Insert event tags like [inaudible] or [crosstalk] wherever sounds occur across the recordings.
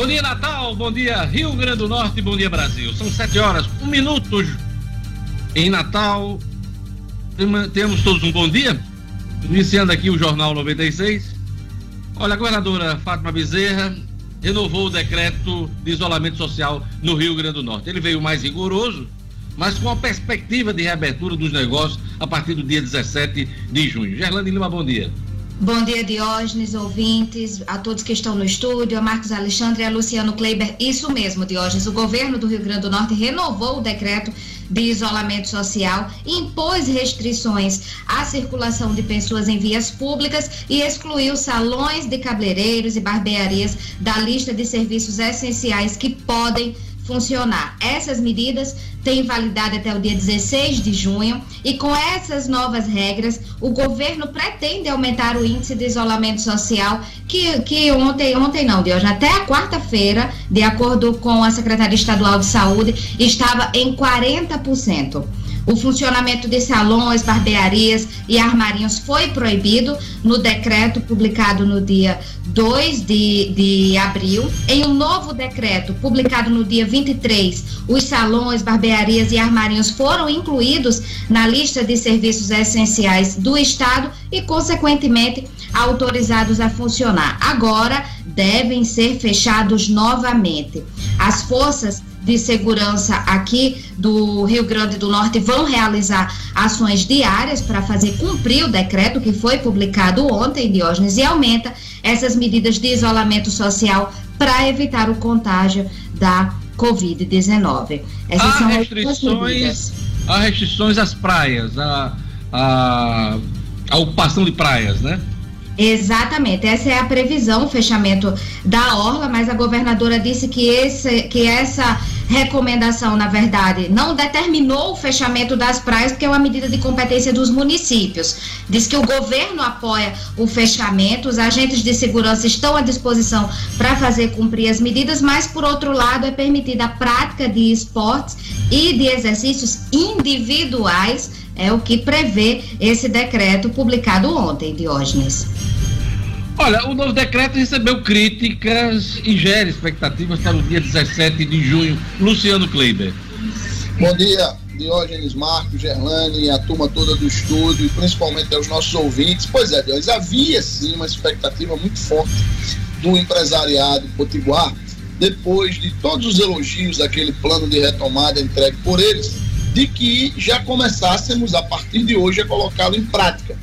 Bom dia, Natal. Bom dia, Rio Grande do Norte. Bom dia, Brasil. São sete horas, um minuto em Natal. Temos todos um bom dia. Iniciando aqui o Jornal 96. Olha, a governadora Fátima Bezerra renovou o decreto de isolamento social no Rio Grande do Norte. Ele veio mais rigoroso, mas com a perspectiva de reabertura dos negócios a partir do dia 17 de junho. Gerlane Lima, bom dia. Bom dia, Diógenes, ouvintes, a todos que estão no estúdio, a Marcos Alexandre e a Luciano Kleiber. Isso mesmo, Diógenes. O governo do Rio Grande do Norte renovou o decreto de isolamento social, impôs restrições à circulação de pessoas em vias públicas e excluiu salões de cabeleireiros e barbearias da lista de serviços essenciais que podem funcionar. Essas medidas têm validade até o dia 16 de junho e com essas novas regras, o governo pretende aumentar o índice de isolamento social que, que ontem, ontem não, de hoje até a quarta-feira, de acordo com a Secretaria Estadual de Saúde, estava em 40%. O funcionamento de salões, barbearias e armarinhos foi proibido no decreto publicado no dia 2 de, de abril. Em um novo decreto publicado no dia 23, os salões, barbearias e armarinhos foram incluídos na lista de serviços essenciais do Estado e, consequentemente, autorizados a funcionar. Agora devem ser fechados novamente. As forças de segurança aqui do Rio Grande do Norte vão realizar ações diárias para fazer cumprir o decreto que foi publicado ontem, Diógenes, e aumenta essas medidas de isolamento social para evitar o contágio da Covid-19. Essas há são restrições, há restrições às praias, a, a, a ocupação de praias, né? Exatamente, essa é a previsão, o fechamento da orla, mas a governadora disse que, esse, que essa recomendação, na verdade, não determinou o fechamento das praias, porque é uma medida de competência dos municípios. Diz que o governo apoia o fechamento, os agentes de segurança estão à disposição para fazer cumprir as medidas, mas, por outro lado, é permitida a prática de esportes e de exercícios individuais, é o que prevê esse decreto publicado ontem, Diógenes. Olha, o novo decreto recebeu críticas e gera expectativas para o dia 17 de junho. Luciano Kleiber. Bom dia, Diógenes Marcos, Gerlane e a turma toda do estúdio, e principalmente aos nossos ouvintes. Pois é, Diógenes, havia sim uma expectativa muito forte do empresariado potiguar, depois de todos os elogios daquele plano de retomada entregue por eles, de que já começássemos a partir de hoje a colocá-lo em prática.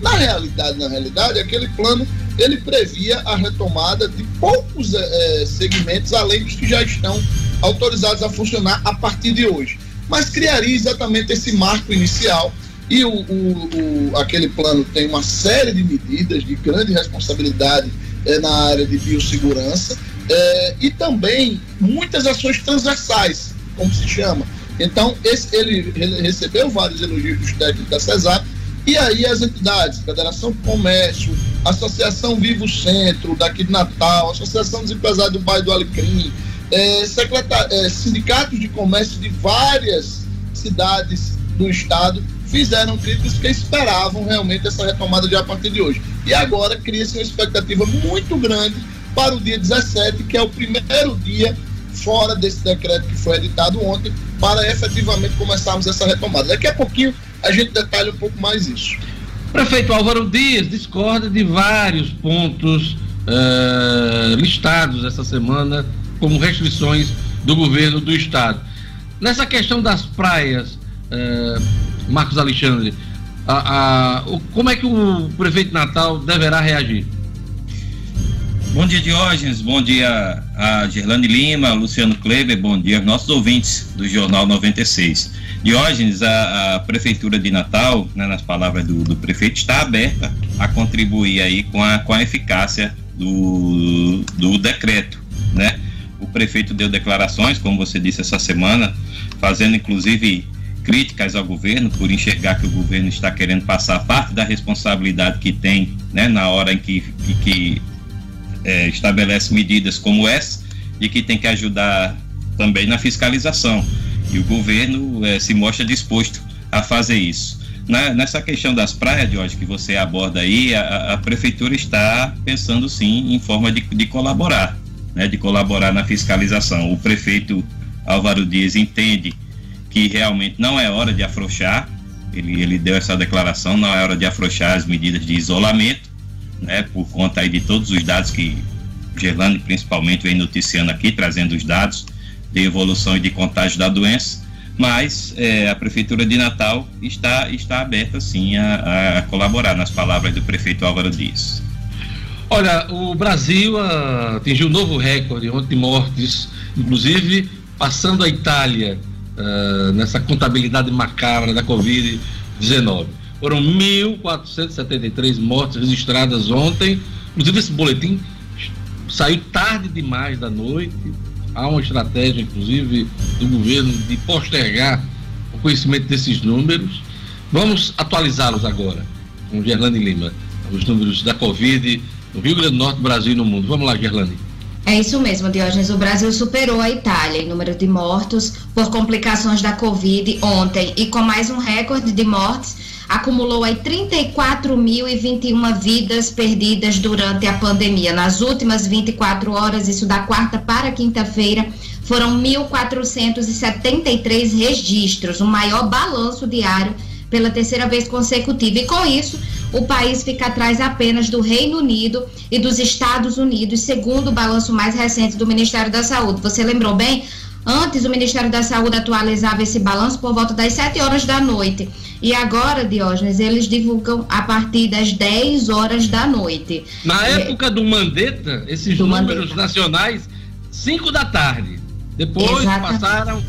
Na realidade, na realidade, aquele plano ele previa a retomada de poucos é, segmentos, além dos que já estão autorizados a funcionar a partir de hoje. Mas criaria exatamente esse marco inicial e o, o, o aquele plano tem uma série de medidas de grande responsabilidade é, na área de biossegurança é, e também muitas ações transversais, como se chama. Então, esse, ele, recebeu vários elogios dos técnicos da CESAP e aí as entidades, Federação Comércio, Associação Vivo Centro, daqui de Natal, Associação dos Empresários do Bairro do Alecrim, é, é, sindicatos de comércio de várias cidades do estado fizeram críticas que esperavam realmente essa retomada de a partir de hoje. E agora cria-se uma expectativa muito grande para o dia 17, que é o primeiro dia fora desse decreto que foi editado ontem, para efetivamente começarmos essa retomada. Daqui a pouquinho a gente detalha um pouco mais isso. Prefeito Álvaro Dias discorda de vários pontos uh, listados essa semana como restrições do governo do estado. Nessa questão das praias, uh, Marcos Alexandre, a, a, o, como é que o prefeito Natal deverá reagir? Bom dia, Diógenes. Bom dia a Gerlane Lima, Luciano Kleber. Bom dia aos nossos ouvintes do Jornal 96. Diógenes, a, a Prefeitura de Natal, né, nas palavras do, do, prefeito, está aberta a contribuir aí com a, com a eficácia do, do decreto, né? O prefeito deu declarações, como você disse essa semana, fazendo inclusive críticas ao governo por enxergar que o governo está querendo passar parte da responsabilidade que tem, né, na hora em que, que, que é, estabelece medidas como essa e que tem que ajudar também na fiscalização e o governo é, se mostra disposto a fazer isso. Na, nessa questão das praias, hoje que você aborda aí, a, a, prefeitura está pensando sim em forma de, de colaborar. né, de colaborar na fiscalização. O prefeito Álvaro Dias entende que realmente não é hora de afrouxar, ele, ele deu essa declaração, não é hora de afrouxar as medidas de isolamento, né, por conta aí de todos os dados que Gerlane principalmente vem noticiando aqui, trazendo os dados de evolução e de contágio da doença, mas é, a Prefeitura de Natal está, está aberta sim a, a, colaborar, nas palavras do prefeito Álvaro Dias. Olha, o Brasil uh, atingiu um novo recorde ontem de mortes, inclusive passando a Itália uh, nessa contabilidade macabra da Covid-19. Foram 1.473 mortes registradas ontem. Inclusive, esse boletim saiu tarde demais da noite. Há uma estratégia, inclusive, do governo de postergar o conhecimento desses números. Vamos atualizá-los agora com Gerlane Lima, os números da Covid no Rio Grande do Norte, Brasil e no mundo. Vamos lá, Gerlane. É isso mesmo, Diógenes. O Brasil superou a Itália em número de mortos por complicações da Covid ontem e com mais um recorde de mortes, acumulou aí 34.021 vidas perdidas durante a pandemia. Nas últimas 24 horas, isso da quarta para quinta-feira, foram 1.473 registros, o maior balanço diário pela terceira vez consecutiva. E com isso, o país fica atrás apenas do Reino Unido e dos Estados Unidos, segundo o balanço mais recente do Ministério da Saúde. Você lembrou bem? Antes, o Ministério da Saúde atualizava esse balanço por volta das 7 horas da noite. E agora, Diógenes, eles divulgam a partir das 10 horas da noite. Na é, época do Mandetta, esses do números Mandetta. nacionais, 5 da tarde. Depois Exatamente. passaram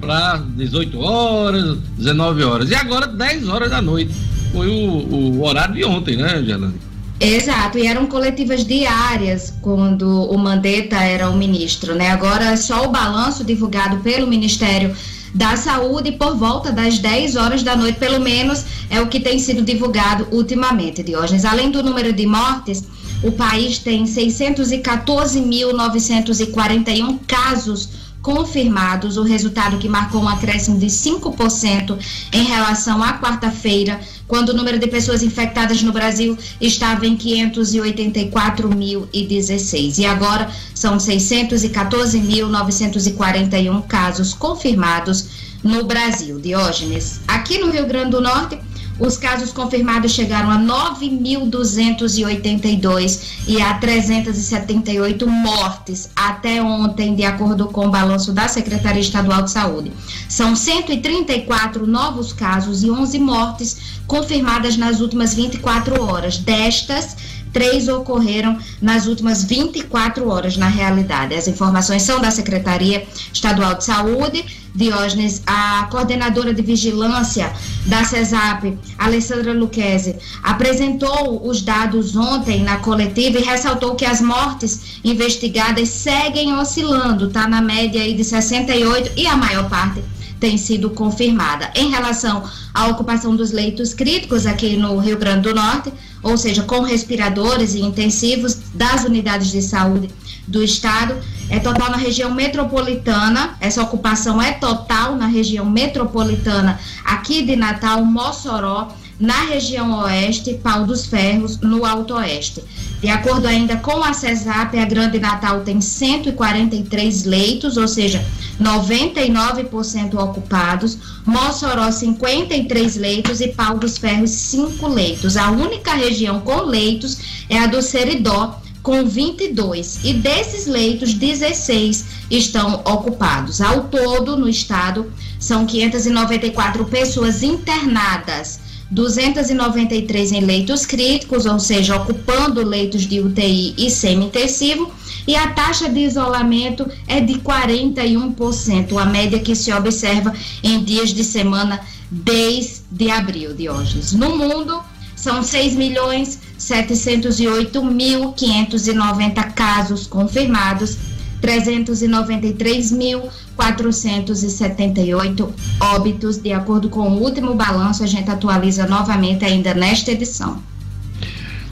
para 18 horas, 19 horas. E agora 10 horas da noite. Foi o, o horário de ontem, né, Gelane? Exato, e eram coletivas diárias quando o Mandetta era o ministro, né? Agora é só o balanço divulgado pelo Ministério da Saúde por volta das 10 horas da noite, pelo menos é o que tem sido divulgado ultimamente, Diógenes. Além do número de mortes, o país tem 614.941 casos confirmados, o resultado que marcou um acréscimo de 5% em relação à quarta-feira, quando o número de pessoas infectadas no Brasil estava em 584.016. E agora são 614.941 casos confirmados no Brasil. Diógenes, aqui no Rio Grande do Norte, os casos confirmados chegaram a 9.282 e a 378 mortes até ontem, de acordo com o balanço da Secretaria Estadual de Saúde. São 134 novos casos e 11 mortes confirmadas nas últimas 24 horas. Destas, três ocorreram nas últimas 24 horas, na realidade. As informações são da Secretaria Estadual de Saúde. Diógenes, a coordenadora de vigilância da CESAP, Alessandra Luquezzi, apresentou os dados ontem na coletiva e ressaltou que as mortes investigadas seguem oscilando, está na média aí de 68 e a maior parte tem sido confirmada. Em relação à ocupação dos leitos críticos aqui no Rio Grande do Norte, ou seja, com respiradores e intensivos das unidades de saúde do estado, é total na região metropolitana, essa ocupação é total na região metropolitana aqui de Natal, Mossoró, na região oeste, Pau dos Ferros, no Alto Oeste. De acordo ainda com a CESAP, a Grande Natal tem 143 leitos, ou seja, 99% ocupados, Mossoró 53 leitos e Pau dos Ferros 5 leitos. A única região com leitos é a do Seridó, com 22, e desses leitos, 16 estão ocupados. Ao todo, no estado, são 594 pessoas internadas 293 em leitos críticos, ou seja, ocupando leitos de UTI e semi-intensivo, e a taxa de isolamento é de 41%, a média que se observa em dias de semana desde abril, de hoje. No mundo, são 6 milhões 708.590 casos confirmados 393.478 óbitos, de acordo com o último balanço, a gente atualiza novamente ainda nesta edição.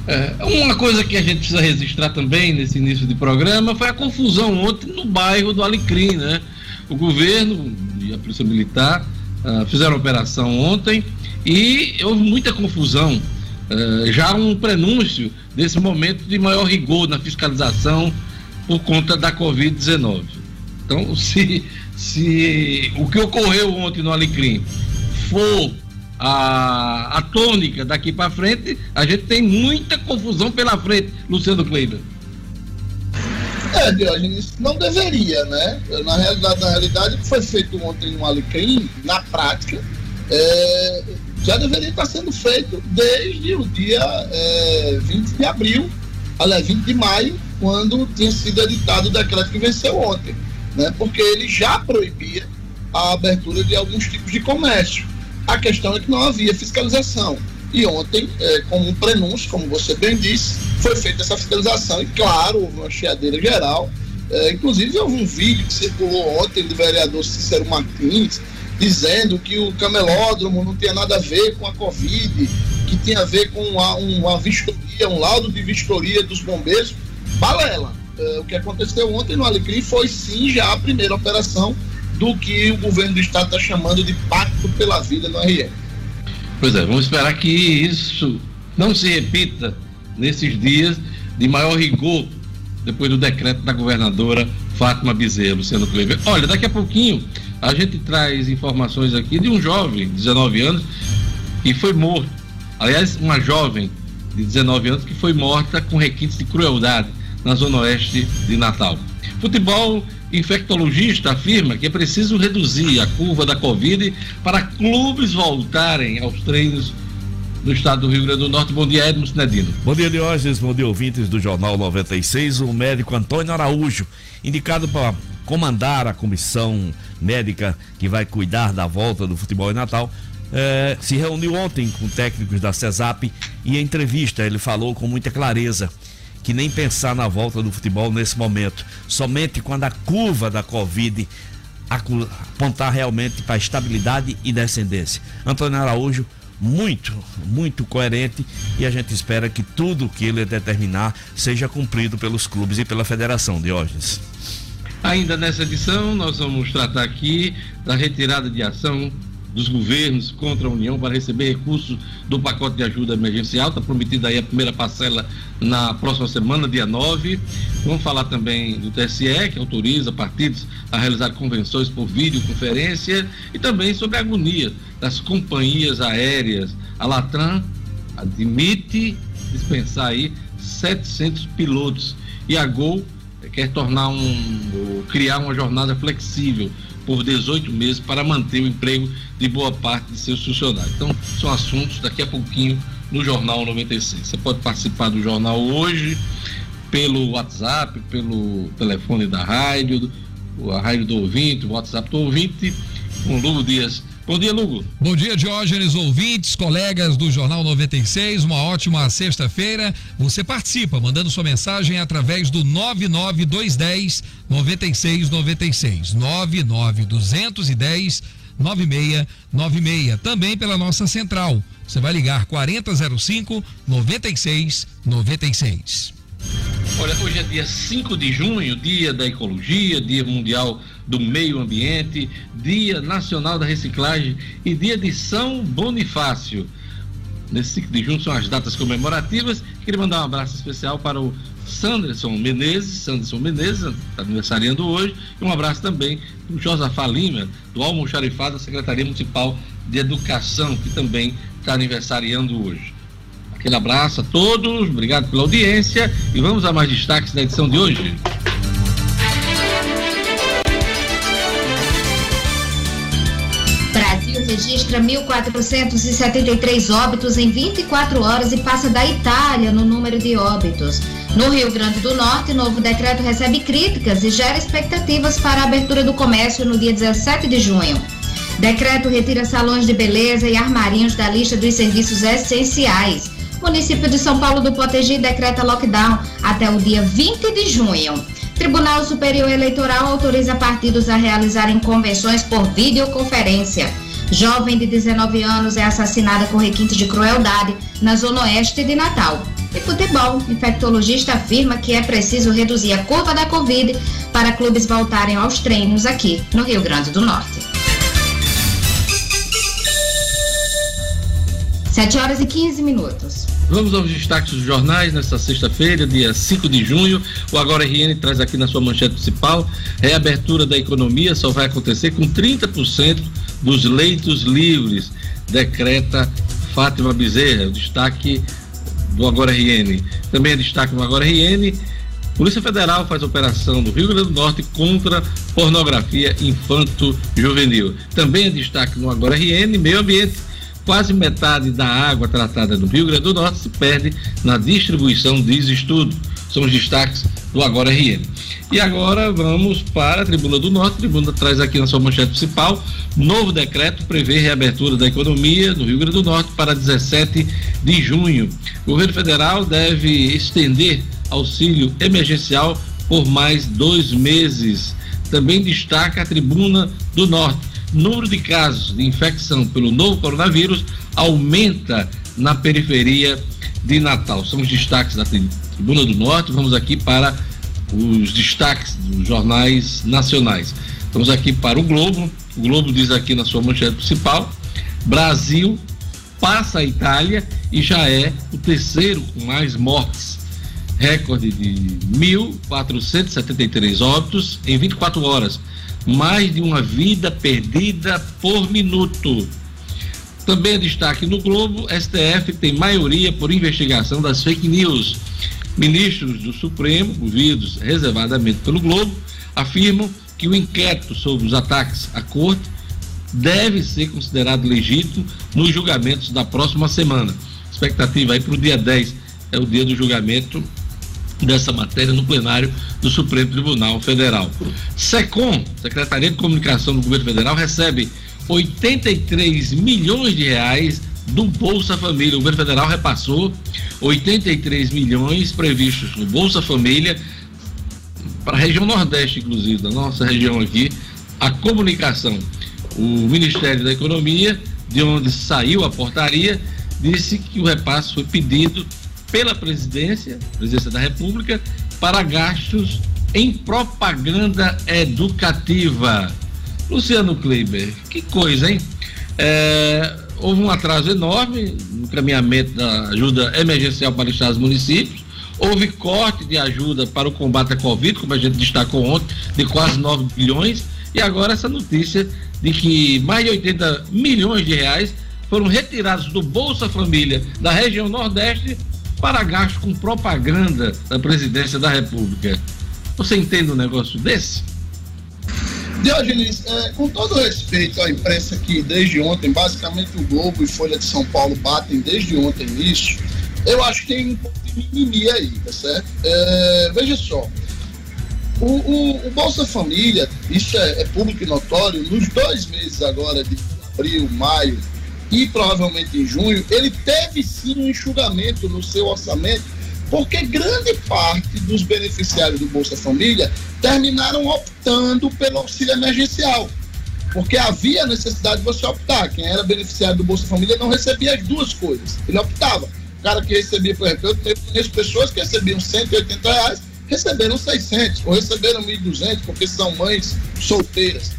É, uma coisa que a gente precisa registrar também nesse início de programa foi a confusão ontem no bairro do Alecrim, né? O governo e a Polícia Militar uh, fizeram operação ontem e houve muita confusão. Uh, já um prenúncio desse momento de maior rigor na fiscalização por conta da Covid-19. Então, se, se o que ocorreu ontem no Alecrim for a, a tônica daqui para frente, a gente tem muita confusão pela frente, Luciano Kleiber. É, Diógenes, não deveria, né? Na realidade, na realidade, o que foi feito ontem no Alecrim, na prática, é, já deveria estar sendo feito desde o dia é, 20 de abril, aliás, 20 de maio, quando tinha sido editado o decreto que venceu ontem, né? Porque ele já proibia a abertura de alguns tipos de comércio. A questão é que não havia fiscalização. E ontem, é, como um prenúncio, como você bem disse, foi feita essa fiscalização e, claro, houve uma chiadeira geral. É, inclusive, houve um vídeo que circulou ontem do vereador Cícero Martins dizendo que o camelódromo não tinha nada a ver com a Covid, que tinha a ver com uma, uma vistoria, um laudo de vistoria dos bombeiros. Balela. É, o que aconteceu ontem no Alecrim foi sim já a primeira operação do que o governo do estado está chamando de pacto pela vida no RR. Pois é, vamos esperar que isso não se repita nesses dias de maior rigor depois do decreto da governadora Fátima Bezerra, Luciano Kleber. Olha, daqui a pouquinho a gente traz informações aqui de um jovem de 19 anos que foi morto. Aliás, uma jovem de 19 anos que foi morta com requintes de crueldade na zona oeste de Natal. Futebol infectologista afirma que é preciso reduzir a curva da Covid para clubes voltarem aos treinos no estado do Rio Grande do Norte. Bom dia, Edmo Sinedino. Bom dia, Diógenes. Bom dia, ouvintes do Jornal 96. O médico Antônio Araújo, indicado para comandar a comissão médica que vai cuidar da volta do futebol em Natal, eh, se reuniu ontem com técnicos da CESAP e em entrevista ele falou com muita clareza que nem pensar na volta do futebol nesse momento. Somente quando a curva da Covid apontar realmente para estabilidade e descendência. Antônio Araújo, muito, muito coerente e a gente espera que tudo que ele determinar seja cumprido pelos clubes e pela federação, Diógenes. Ainda nessa edição, nós vamos tratar aqui da retirada de ação dos governos contra a União para receber recursos do pacote de ajuda emergencial. Está prometida aí a primeira parcela na próxima semana, dia 9. Vamos falar também do TSE, que autoriza partidos a realizar convenções por videoconferência e também sobre a agonia das companhias aéreas. A Latran admite dispensar aí 700 pilotos e a Gol quer tornar um criar uma jornada flexível por 18 meses para manter o emprego de boa parte de seus funcionários. Então, são assuntos daqui a pouquinho no Jornal 96. Você pode participar do jornal hoje pelo WhatsApp, pelo telefone da rádio, a rádio do ouvinte, o WhatsApp do ouvinte, com Lugo Dias Bom dia, Lugo. Bom dia, Diógenes, ouvintes, colegas do Jornal 96. Uma ótima sexta-feira. Você participa mandando sua mensagem através do 99210 9696. 99210 9696. Também pela nossa central. Você vai ligar 4005 9696. Olha, hoje é dia 5 de junho, dia da ecologia, dia mundial do meio ambiente, dia nacional da reciclagem e dia de São Bonifácio. Nesse 5 de junho são as datas comemorativas. Queria mandar um abraço especial para o Sanderson Menezes, Sanderson Menezes, está aniversariando hoje, e um abraço também para o Josafá Lima, do Almoxarifado da Secretaria Municipal de Educação, que também está aniversariando hoje. Aquele abraço a todos, obrigado pela audiência e vamos a mais destaques da edição de hoje. Registra 1.473 óbitos em 24 horas e passa da Itália no número de óbitos. No Rio Grande do Norte, novo decreto recebe críticas e gera expectativas para a abertura do comércio no dia 17 de junho. Decreto retira salões de beleza e armarinhos da lista dos serviços essenciais. Município de São Paulo do Potegi decreta lockdown até o dia 20 de junho. Tribunal Superior Eleitoral autoriza partidos a realizarem convenções por videoconferência. Jovem de 19 anos é assassinada com requinte de crueldade na zona oeste de Natal. E futebol, infectologista afirma que é preciso reduzir a curva da Covid para clubes voltarem aos treinos aqui no Rio Grande do Norte. 7 horas e 15 minutos. Vamos aos destaques dos jornais nesta sexta-feira, dia 5 de junho. O Agora RN traz aqui na sua manchete principal: reabertura da economia só vai acontecer com 30% dos leitos livres, decreta Fátima Bezerra. Destaque do Agora RN. Também é destaque no Agora RN. Polícia Federal faz operação no Rio Grande do Norte contra pornografia infanto-juvenil. Também é destaque no Agora RN, meio ambiente quase metade da água tratada no Rio Grande do Norte se perde na distribuição, diz estudo. São os destaques do Agora RN. E agora vamos para a Tribuna do Norte. A Tribuna traz aqui na sua manchete principal: novo decreto prevê reabertura da economia no Rio Grande do Norte para 17 de junho. O governo federal deve estender auxílio emergencial por mais dois meses. Também destaca a Tribuna do Norte número de casos de infecção pelo novo coronavírus aumenta na periferia de Natal. São os destaques da Tribuna do Norte. Vamos aqui para os destaques dos jornais nacionais. Vamos aqui para o Globo. O Globo diz aqui na sua manchete principal: Brasil passa a Itália e já é o terceiro com mais mortes. Recorde de 1.473 óbitos em 24 horas mais de uma vida perdida por minuto. Também destaque no Globo, STF tem maioria por investigação das fake news. Ministros do Supremo, ouvidos reservadamente pelo Globo, afirmam que o inquérito sobre os ataques à corte deve ser considerado legítimo nos julgamentos da próxima semana. Expectativa aí para o dia 10 é o dia do julgamento dessa matéria no plenário do Supremo Tribunal Federal. SECOM, Secretaria de Comunicação do Governo Federal, recebe 83 milhões de reais do Bolsa Família. O governo federal repassou 83 milhões previstos no Bolsa Família para a região Nordeste, inclusive, da nossa região aqui, a comunicação. O Ministério da Economia, de onde saiu a portaria, disse que o repasse foi pedido pela presidência, presidência da República, para gastos em propaganda educativa. Luciano Kleiber, que coisa, hein? É, houve um atraso enorme no caminhamento da ajuda emergencial para estados e municípios. Houve corte de ajuda para o combate à Covid, como a gente destacou ontem, de quase 9 bilhões. E agora essa notícia de que mais de 80 milhões de reais foram retirados do Bolsa Família da região Nordeste para gasto com propaganda da presidência da República. Você entende um negócio desse? Diogenes, é, com todo respeito à imprensa que desde ontem, basicamente o Globo e Folha de São Paulo batem desde ontem nisso, eu acho que tem um pouco de mimimi aí, tá certo? É, veja só, o, o, o, Bolsa Família, isso é, é público e notório, nos dois meses agora de abril, maio, e provavelmente em junho, ele teve sim um enxugamento no seu orçamento, porque grande parte dos beneficiários do Bolsa Família terminaram optando pelo auxílio emergencial. Porque havia necessidade de você optar. Quem era beneficiário do Bolsa Família não recebia as duas coisas. Ele optava. O cara que recebia, por exemplo, eu conheço pessoas que recebiam 180 reais, receberam 600, ou receberam 1.200, porque são mães solteiras.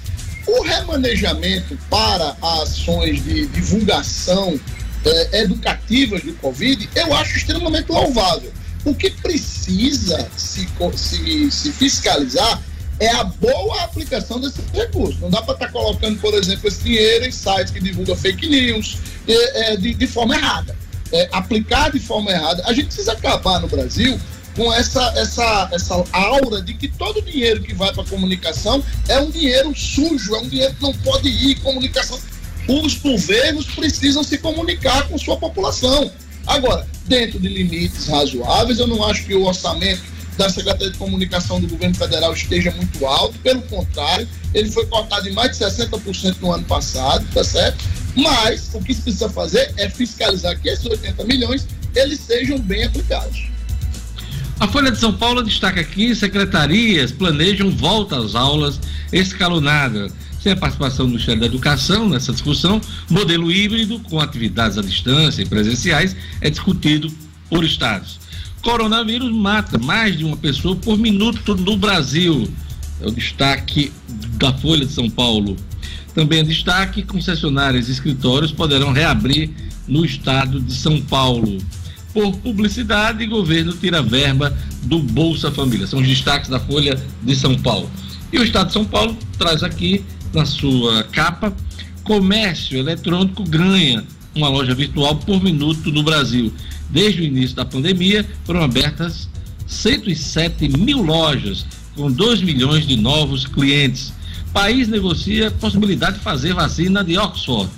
O remanejamento para ações de divulgação eh, educativas do Covid, eu acho extremamente louvável. O que precisa se, se, se fiscalizar é a boa aplicação desses recursos. Não dá para estar tá colocando, por exemplo, esse dinheiro em sites que divulgam fake news é, de, de forma errada. É, aplicar de forma errada. A gente precisa acabar no Brasil com essa, essa, essa aura de que todo dinheiro que vai para comunicação é um dinheiro sujo, é um dinheiro que não pode ir comunicação. Os governos precisam se comunicar com sua população. Agora, dentro de limites razoáveis, eu não acho que o orçamento da Secretaria de Comunicação do governo federal esteja muito alto, pelo contrário, ele foi cortado em mais de 60% no ano passado, tá certo? Mas o que se precisa fazer é fiscalizar que esses 80 milhões eles sejam bem aplicados. A Folha de São Paulo destaca que secretarias planejam volta às aulas escalonadas. Sem a participação do Ministério da Educação nessa discussão, modelo híbrido com atividades à distância e presenciais é discutido por estados. Coronavírus mata mais de uma pessoa por minuto no Brasil. É o destaque da Folha de São Paulo. Também é destaque: concessionárias e escritórios poderão reabrir no estado de São Paulo. por publicidade governo tira verba do Bolsa Família. São os destaques da Folha de São Paulo. E o Estado de São Paulo traz aqui na sua capa: comércio eletrônico ganha uma loja virtual por minuto no Brasil. Desde o início da pandemia, foram abertas 107 mil lojas, com 2 milhões de novos clientes. País negocia possibilidade de fazer vacina de Oxford.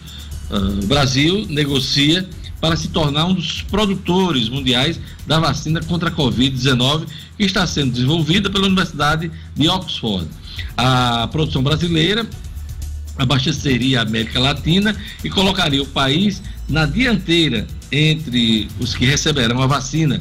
Uh, o Brasil negocia para se tornar um dos produtores mundiais da vacina contra a Covid-19, que está sendo desenvolvida pela Universidade de Oxford. A produção brasileira abasteceria a América Latina e colocaria o país na dianteira entre os que receberão a vacina,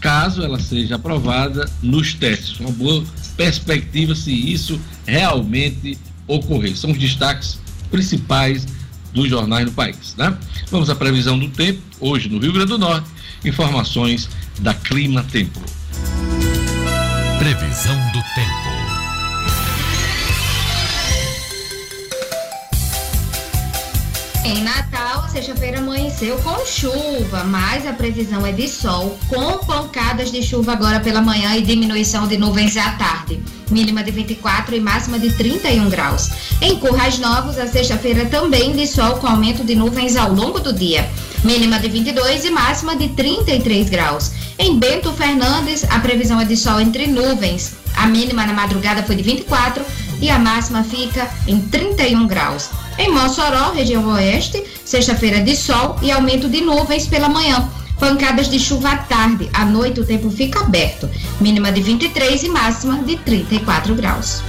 caso ela seja aprovada nos testes. Uma boa perspectiva se isso realmente ocorrer. São os destaques principais dos jornais do país. Né? Vamos à previsão do tempo, hoje no Rio Grande do Norte, informações da Clima Tempo. Previsão do tempo. Em Natal, sexta-feira amanheceu com chuva, mas a previsão é de sol, com pancadas de chuva agora pela manhã e diminuição de nuvens à tarde. Mínima de 24 e máxima de 31 graus. Em Currais Novos, a sexta-feira também de sol com aumento de nuvens ao longo do dia. Mínima de 22 e máxima de 33 graus. Em Bento Fernandes, a previsão é de sol entre nuvens. A mínima na madrugada foi de 24 e a máxima fica em 31 graus. Em Mossoró, região oeste, sexta-feira de sol e aumento de nuvens pela manhã. Pancadas de chuva à tarde. À noite o tempo fica aberto. Mínima de 23 e máxima de 34 graus.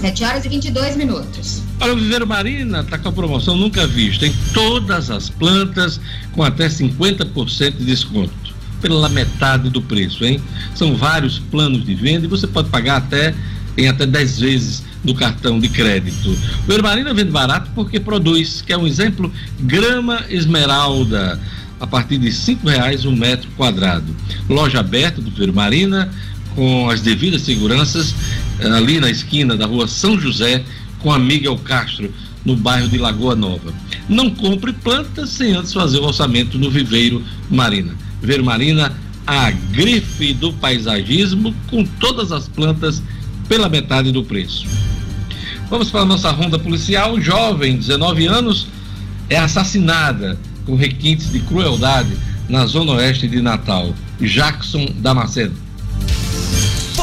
7 horas e 22 minutos. Olha, o Viveiro Marina está com a promoção nunca vista em todas as plantas com até 50% de desconto. Pela metade do preço, hein? São vários planos de venda e você pode pagar até em até 10 vezes no cartão de crédito. O Vermarina vende barato porque produz, que é um exemplo, grama esmeralda, a partir de cinco reais um metro quadrado. Loja aberta do Vermarina, com as devidas seguranças, eh, ali na esquina da rua São José, com a Miguel Castro, no bairro de Lagoa Nova. Não compre plantas sem antes fazer o orçamento no Viveiro Marina. Viveiro Marina, a grife do paisagismo, com todas as plantas pela metade do preço. Vamos para a nossa ronda policial. Jovem, 19 anos, é assassinada com requintes de crueldade na zona oeste de Natal. Jackson Damasceno.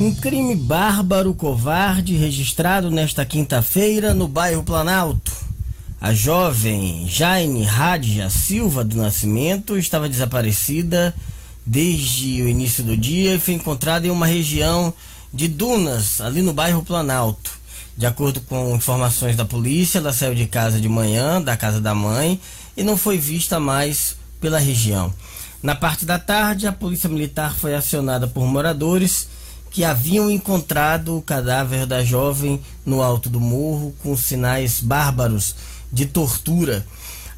Um crime bárbaro, covarde, registrado nesta quinta-feira no bairro Planalto. A jovem Jaine Radja Silva do Nascimento estava desaparecida desde o início do dia e foi encontrada em uma região de dunas, ali no bairro Planalto. De acordo com informações da polícia, ela saiu de casa de manhã, da casa da mãe, e não foi vista mais pela região. Na parte da tarde, a polícia militar foi acionada por moradores que haviam encontrado o cadáver da jovem no alto do morro com sinais bárbaros de tortura.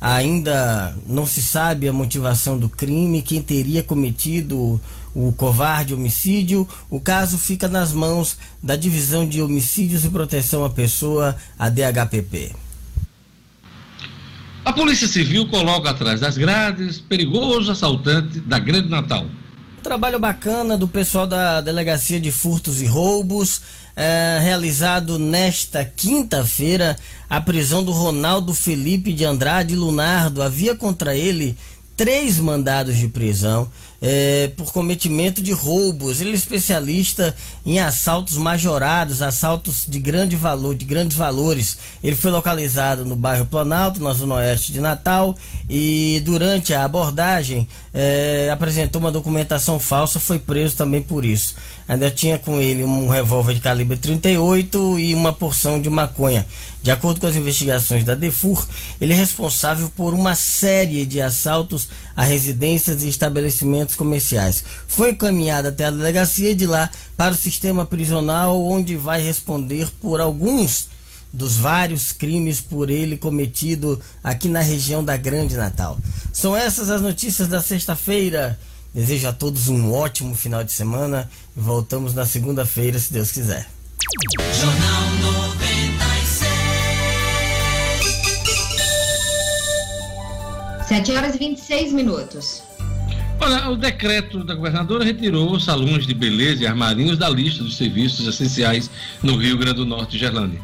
Ainda não se sabe a motivação do crime, quem teria cometido o covarde homicídio. O caso fica nas mãos da Divisão de Homicídios e Proteção à Pessoa, a DHPP. A Polícia Civil coloca atrás das grades perigoso assaltante da Grande Natal. Trabalho bacana do pessoal da Delegacia de Furtos e Roubos, é, realizado nesta quinta-feira, a prisão do Ronaldo Felipe de Andrade Lunardo. Havia contra ele três mandados de prisão. É, por cometimento de roubos. Ele é especialista em assaltos majorados, assaltos de grande valor, de grandes valores. Ele foi localizado no bairro Planalto, na zona oeste de Natal, e durante a abordagem é, apresentou uma documentação falsa, foi preso também por isso. Ainda tinha com ele um revólver de calibre 38 e uma porção de maconha. De acordo com as investigações da Defur, ele é responsável por uma série de assaltos a residências e estabelecimentos comerciais. Foi encaminhado até a delegacia de lá para o sistema prisional, onde vai responder por alguns dos vários crimes por ele cometido aqui na região da Grande Natal. São essas as notícias da sexta-feira. Desejo a todos um ótimo final de semana e voltamos na segunda-feira, se Deus quiser. Jornal 96. 7 horas e 26 minutos. Olha, o decreto da governadora retirou os salões de beleza e armarinhos da lista dos serviços essenciais no Rio Grande do Norte, Gerlândia.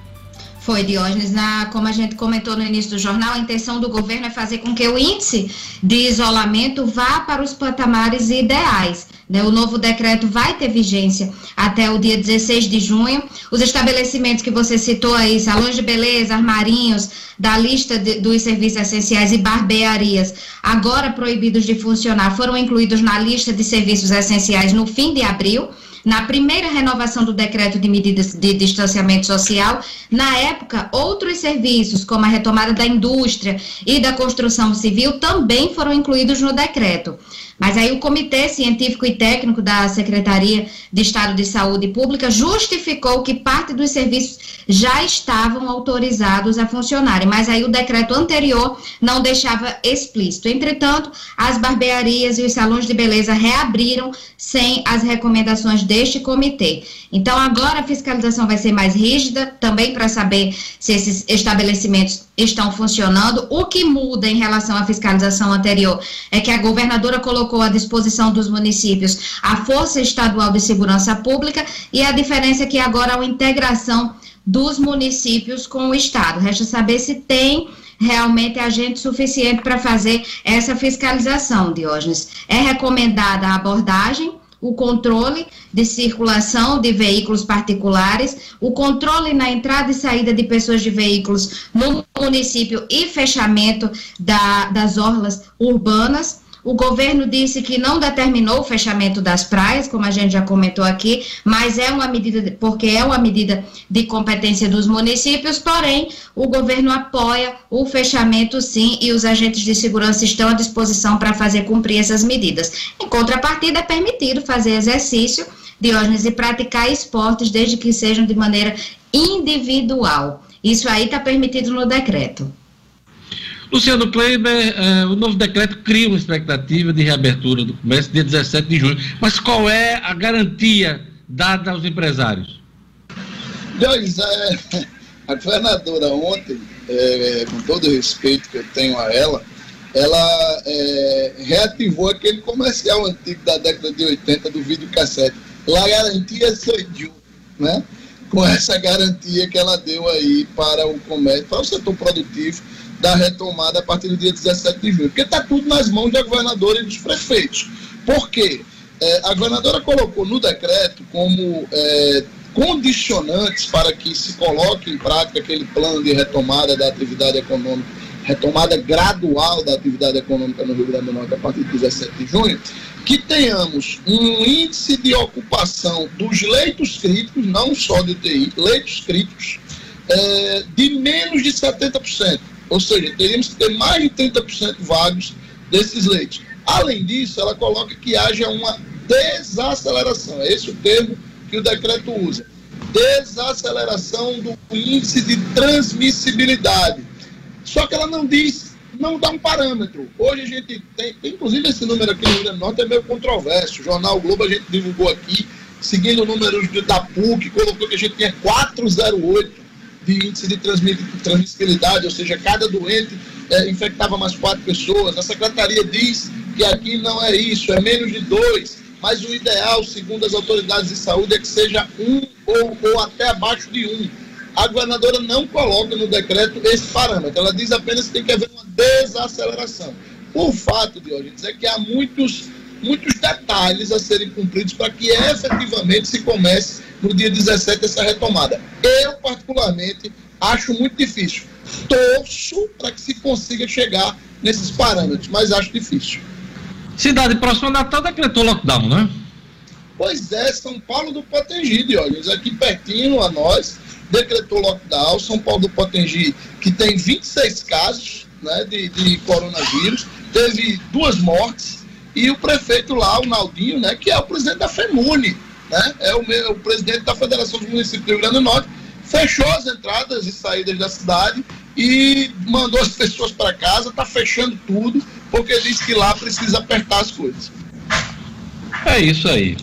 Foi, Diógenes. Na, como a gente comentou no início do jornal, a intenção do governo é fazer com que o índice de isolamento vá para os patamares ideais. Né? O novo decreto vai ter vigência até o dia 16 de junho. Os estabelecimentos que você citou aí, salões de beleza, armarinhos, da lista de, dos serviços essenciais e barbearias, agora proibidos de funcionar, foram incluídos na lista de serviços essenciais no fim de abril na primeira renovação do decreto de medidas de distanciamento social, na época, outros serviços, como a retomada da indústria e da construção civil, também foram incluídos no decreto. Mas aí o Comitê Científico e Técnico da Secretaria de Estado de Saúde Pública justificou que parte dos serviços já estavam autorizados a funcionarem, mas aí o decreto anterior não deixava explícito. Entretanto, as barbearias e os salões de beleza reabriram sem as recomendações deste comitê. Então, agora a fiscalização vai ser mais rígida, também para saber se esses estabelecimentos estão funcionando. O que muda em relação à fiscalização anterior é que a governadora colocou à disposição dos municípios a Força Estadual de Segurança Pública e a diferença é que agora há uma integração dos municípios com o Estado. Resta saber se tem realmente agente suficiente para fazer essa fiscalização, Diógenes. É recomendada a abordagem o controle de circulação de veículos particulares, o controle na entrada e saída de pessoas de veículos no município e fechamento da, das orlas urbanas o governo disse que não determinou o fechamento das praias, como a gente já comentou aqui, mas é uma medida, porque é uma medida de competência dos municípios, porém, o governo apoia o fechamento sim e os agentes de segurança estão à disposição para fazer cumprir essas medidas. Em contrapartida, é permitido fazer exercício, Diógenes, e praticar esportes, desde que sejam de maneira individual. Isso aí está permitido no decreto. Luciano Kleiber, uh, o novo decreto cria uma expectativa de reabertura do comércio dia 17 de junho. Mas qual é a garantia dada aos empresários? Pois [laughs] é, a governadora ontem, é, com todo o respeito que eu tenho a ela, ela é, reativou aquele comercial antigo da década de 80 do vídeo cassete. La garantia de né? Com essa garantia que ela deu aí para o comércio, para o setor produtivo da retomada a partir do dia 17 de julho. Porque está tudo nas mãos da governadora e dos prefeitos. Por quê? É, a governadora colocou no decreto como é, condicionantes para que se coloque em prática aquele plano de retomada da atividade econômica, retomada gradual da atividade econômica no Rio Grande do Norte a partir de 17 de junho, que tenhamos um índice de ocupação dos leitos críticos, não só de UTI, leitos críticos, é, de menos de 70%. Ou seja, teríamos que ter mais de 30% vagos desses leitos. Além disso, ela coloca que haja uma desaceleração, é esse o termo que o decreto usa. Desaceleração do índice de transmissibilidade. Só que ela não diz, não dá um parâmetro. Hoje a gente tem, inclusive esse número aqui no Rio Grande do Norte é meio controverso. O Jornal Globo a gente divulgou aqui, seguindo números da PUC, colocou que a gente tinha 408 de índice de transmissibilidade, ou seja, cada doente é, infectava mais quatro pessoas. A secretaria diz que aqui não é isso, é menos de dois, mas o ideal, segundo as autoridades de saúde, é que seja um ou, ou até abaixo de um. A governadora não coloca no decreto esse parâmetro, ela diz apenas que tem que haver uma desaceleração. O fato de hoje dizer que há muitos muitos detalhes a serem cumpridos para que efetivamente se comece no dia 17 essa retomada. Eu, particularmente, acho muito difícil. Torço para que se consiga chegar nesses parâmetros, mas acho difícil. Cidade próxima Natal decretou lockdown, né? Pois é, São Paulo do Potengi, olha, aqui pertinho a nós, decretou lockdown. São Paulo do Potengi, que tem 26 casos né, de, de coronavírus, teve duas mortes, e o prefeito lá, o Naldinho, né, que é o presidente da FEMUNE, né, é o, meu, o presidente da Federação dos Municípios do Rio Grande do Norte, fechou as entradas e saídas da cidade e mandou as [laughs] pessoas para casa, está fechando tudo, porque diz que lá precisa apertar as coisas. É isso aí.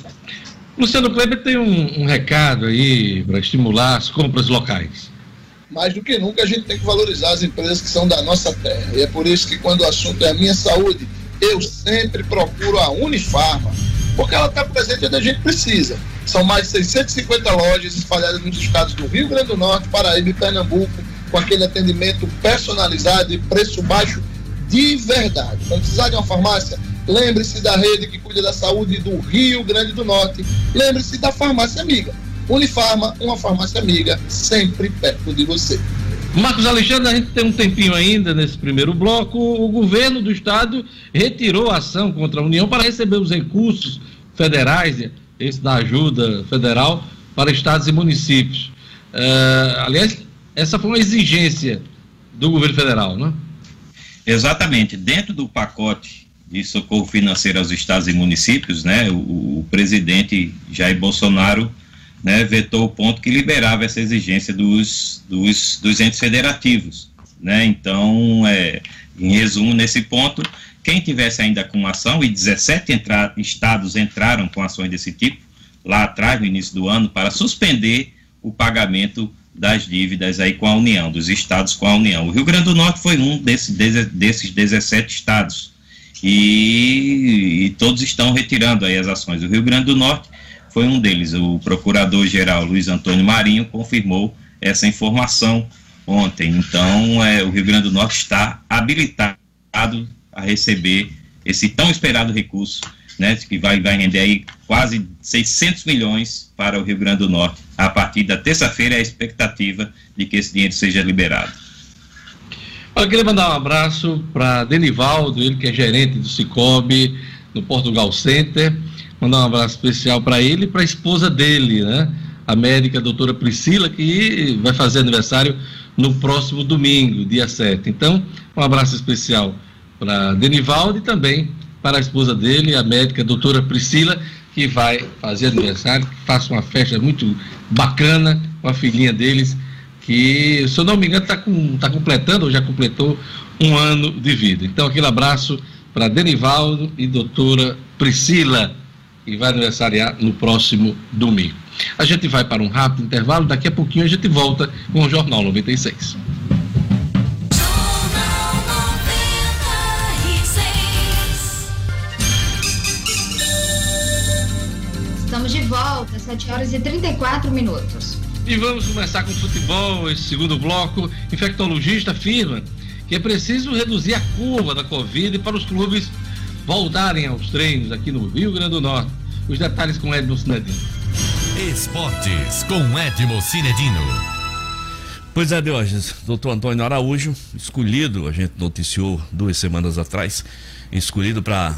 Luciano Kleber tem um, um recado aí para estimular as compras locais. Mais do que nunca a gente tem que valorizar as empresas que são da nossa terra. E é por isso que quando o assunto é a minha saúde, eu sempre procuro a Unifarma, porque ela está presente onde a gente precisa. São mais de 650 lojas espalhadas nos estados do Rio Grande do Norte, Paraíba e Pernambuco, com aquele atendimento personalizado e preço baixo de verdade. Quando precisar de uma farmácia, lembre-se da rede que cuida da saúde do Rio Grande do Norte. Lembre-se da farmácia amiga. Unifarma, uma farmácia amiga, sempre perto de você. Marcos Alexandre, a gente tem um tempinho ainda nesse primeiro bloco. O governo do estado retirou a ação contra a União para receber os recursos federais, esse da ajuda federal, para estados e municípios. Uh, aliás, essa foi uma exigência do governo federal, não é? Exatamente. Dentro do pacote de socorro financeiro aos estados e municípios, né, o, o presidente Jair Bolsonaro né, vetou o ponto que liberava essa exigência dos, dos, dos entes federativos. Né? Então, é, em resumo, nesse ponto, quem tivesse ainda com ação, e 17 entra, estados entraram com ações desse tipo, lá atrás, no início do ano, para suspender o pagamento das dívidas aí com a União, dos estados com a União. O Rio Grande do Norte foi um desse, desses 17 estados. E, e, todos estão retirando aí as ações. O Rio Grande do Norte foi um deles. O procurador-geral Luiz Antônio Marinho confirmou essa informação ontem. Então, é, o Rio Grande do Norte está habilitado a receber esse tão esperado recurso, né, que vai, vai render aí quase 600 milhões para o Rio Grande do Norte. A partir da terça-feira, a expectativa de que esse dinheiro seja liberado. Eu queria mandar um abraço para Denivaldo, ele que é gerente do Cicobi no Portugal Center Mandar um abraço especial para ele e para a esposa dele, né? A médica a doutora Priscila, que vai fazer aniversário no próximo domingo, dia 7. Então, um abraço especial para Denivaldo e também para a esposa dele, a médica a doutora Priscila, que vai fazer aniversário, que faça uma festa muito bacana com a filhinha deles, que, se eu não me engano, está com, tá completando ou já completou um ano de vida. Então, aquele abraço para Denivaldo e doutora Priscila e vai aniversariar no próximo domingo. A gente vai para um rápido intervalo, daqui a pouquinho a gente volta com o Jornal 96. Estamos de volta, 7 horas e 34 minutos. E vamos começar com o futebol, esse segundo bloco. Infectologista afirma que é preciso reduzir a curva da Covid para os clubes voltarem aos treinos aqui no Rio Grande do Norte. Os detalhes com Edmo Cinedino. Esportes com Edmo Cinedino. Pois é, Diógenes, doutor Antônio Araújo, escolhido, a gente noticiou duas semanas atrás, escolhido para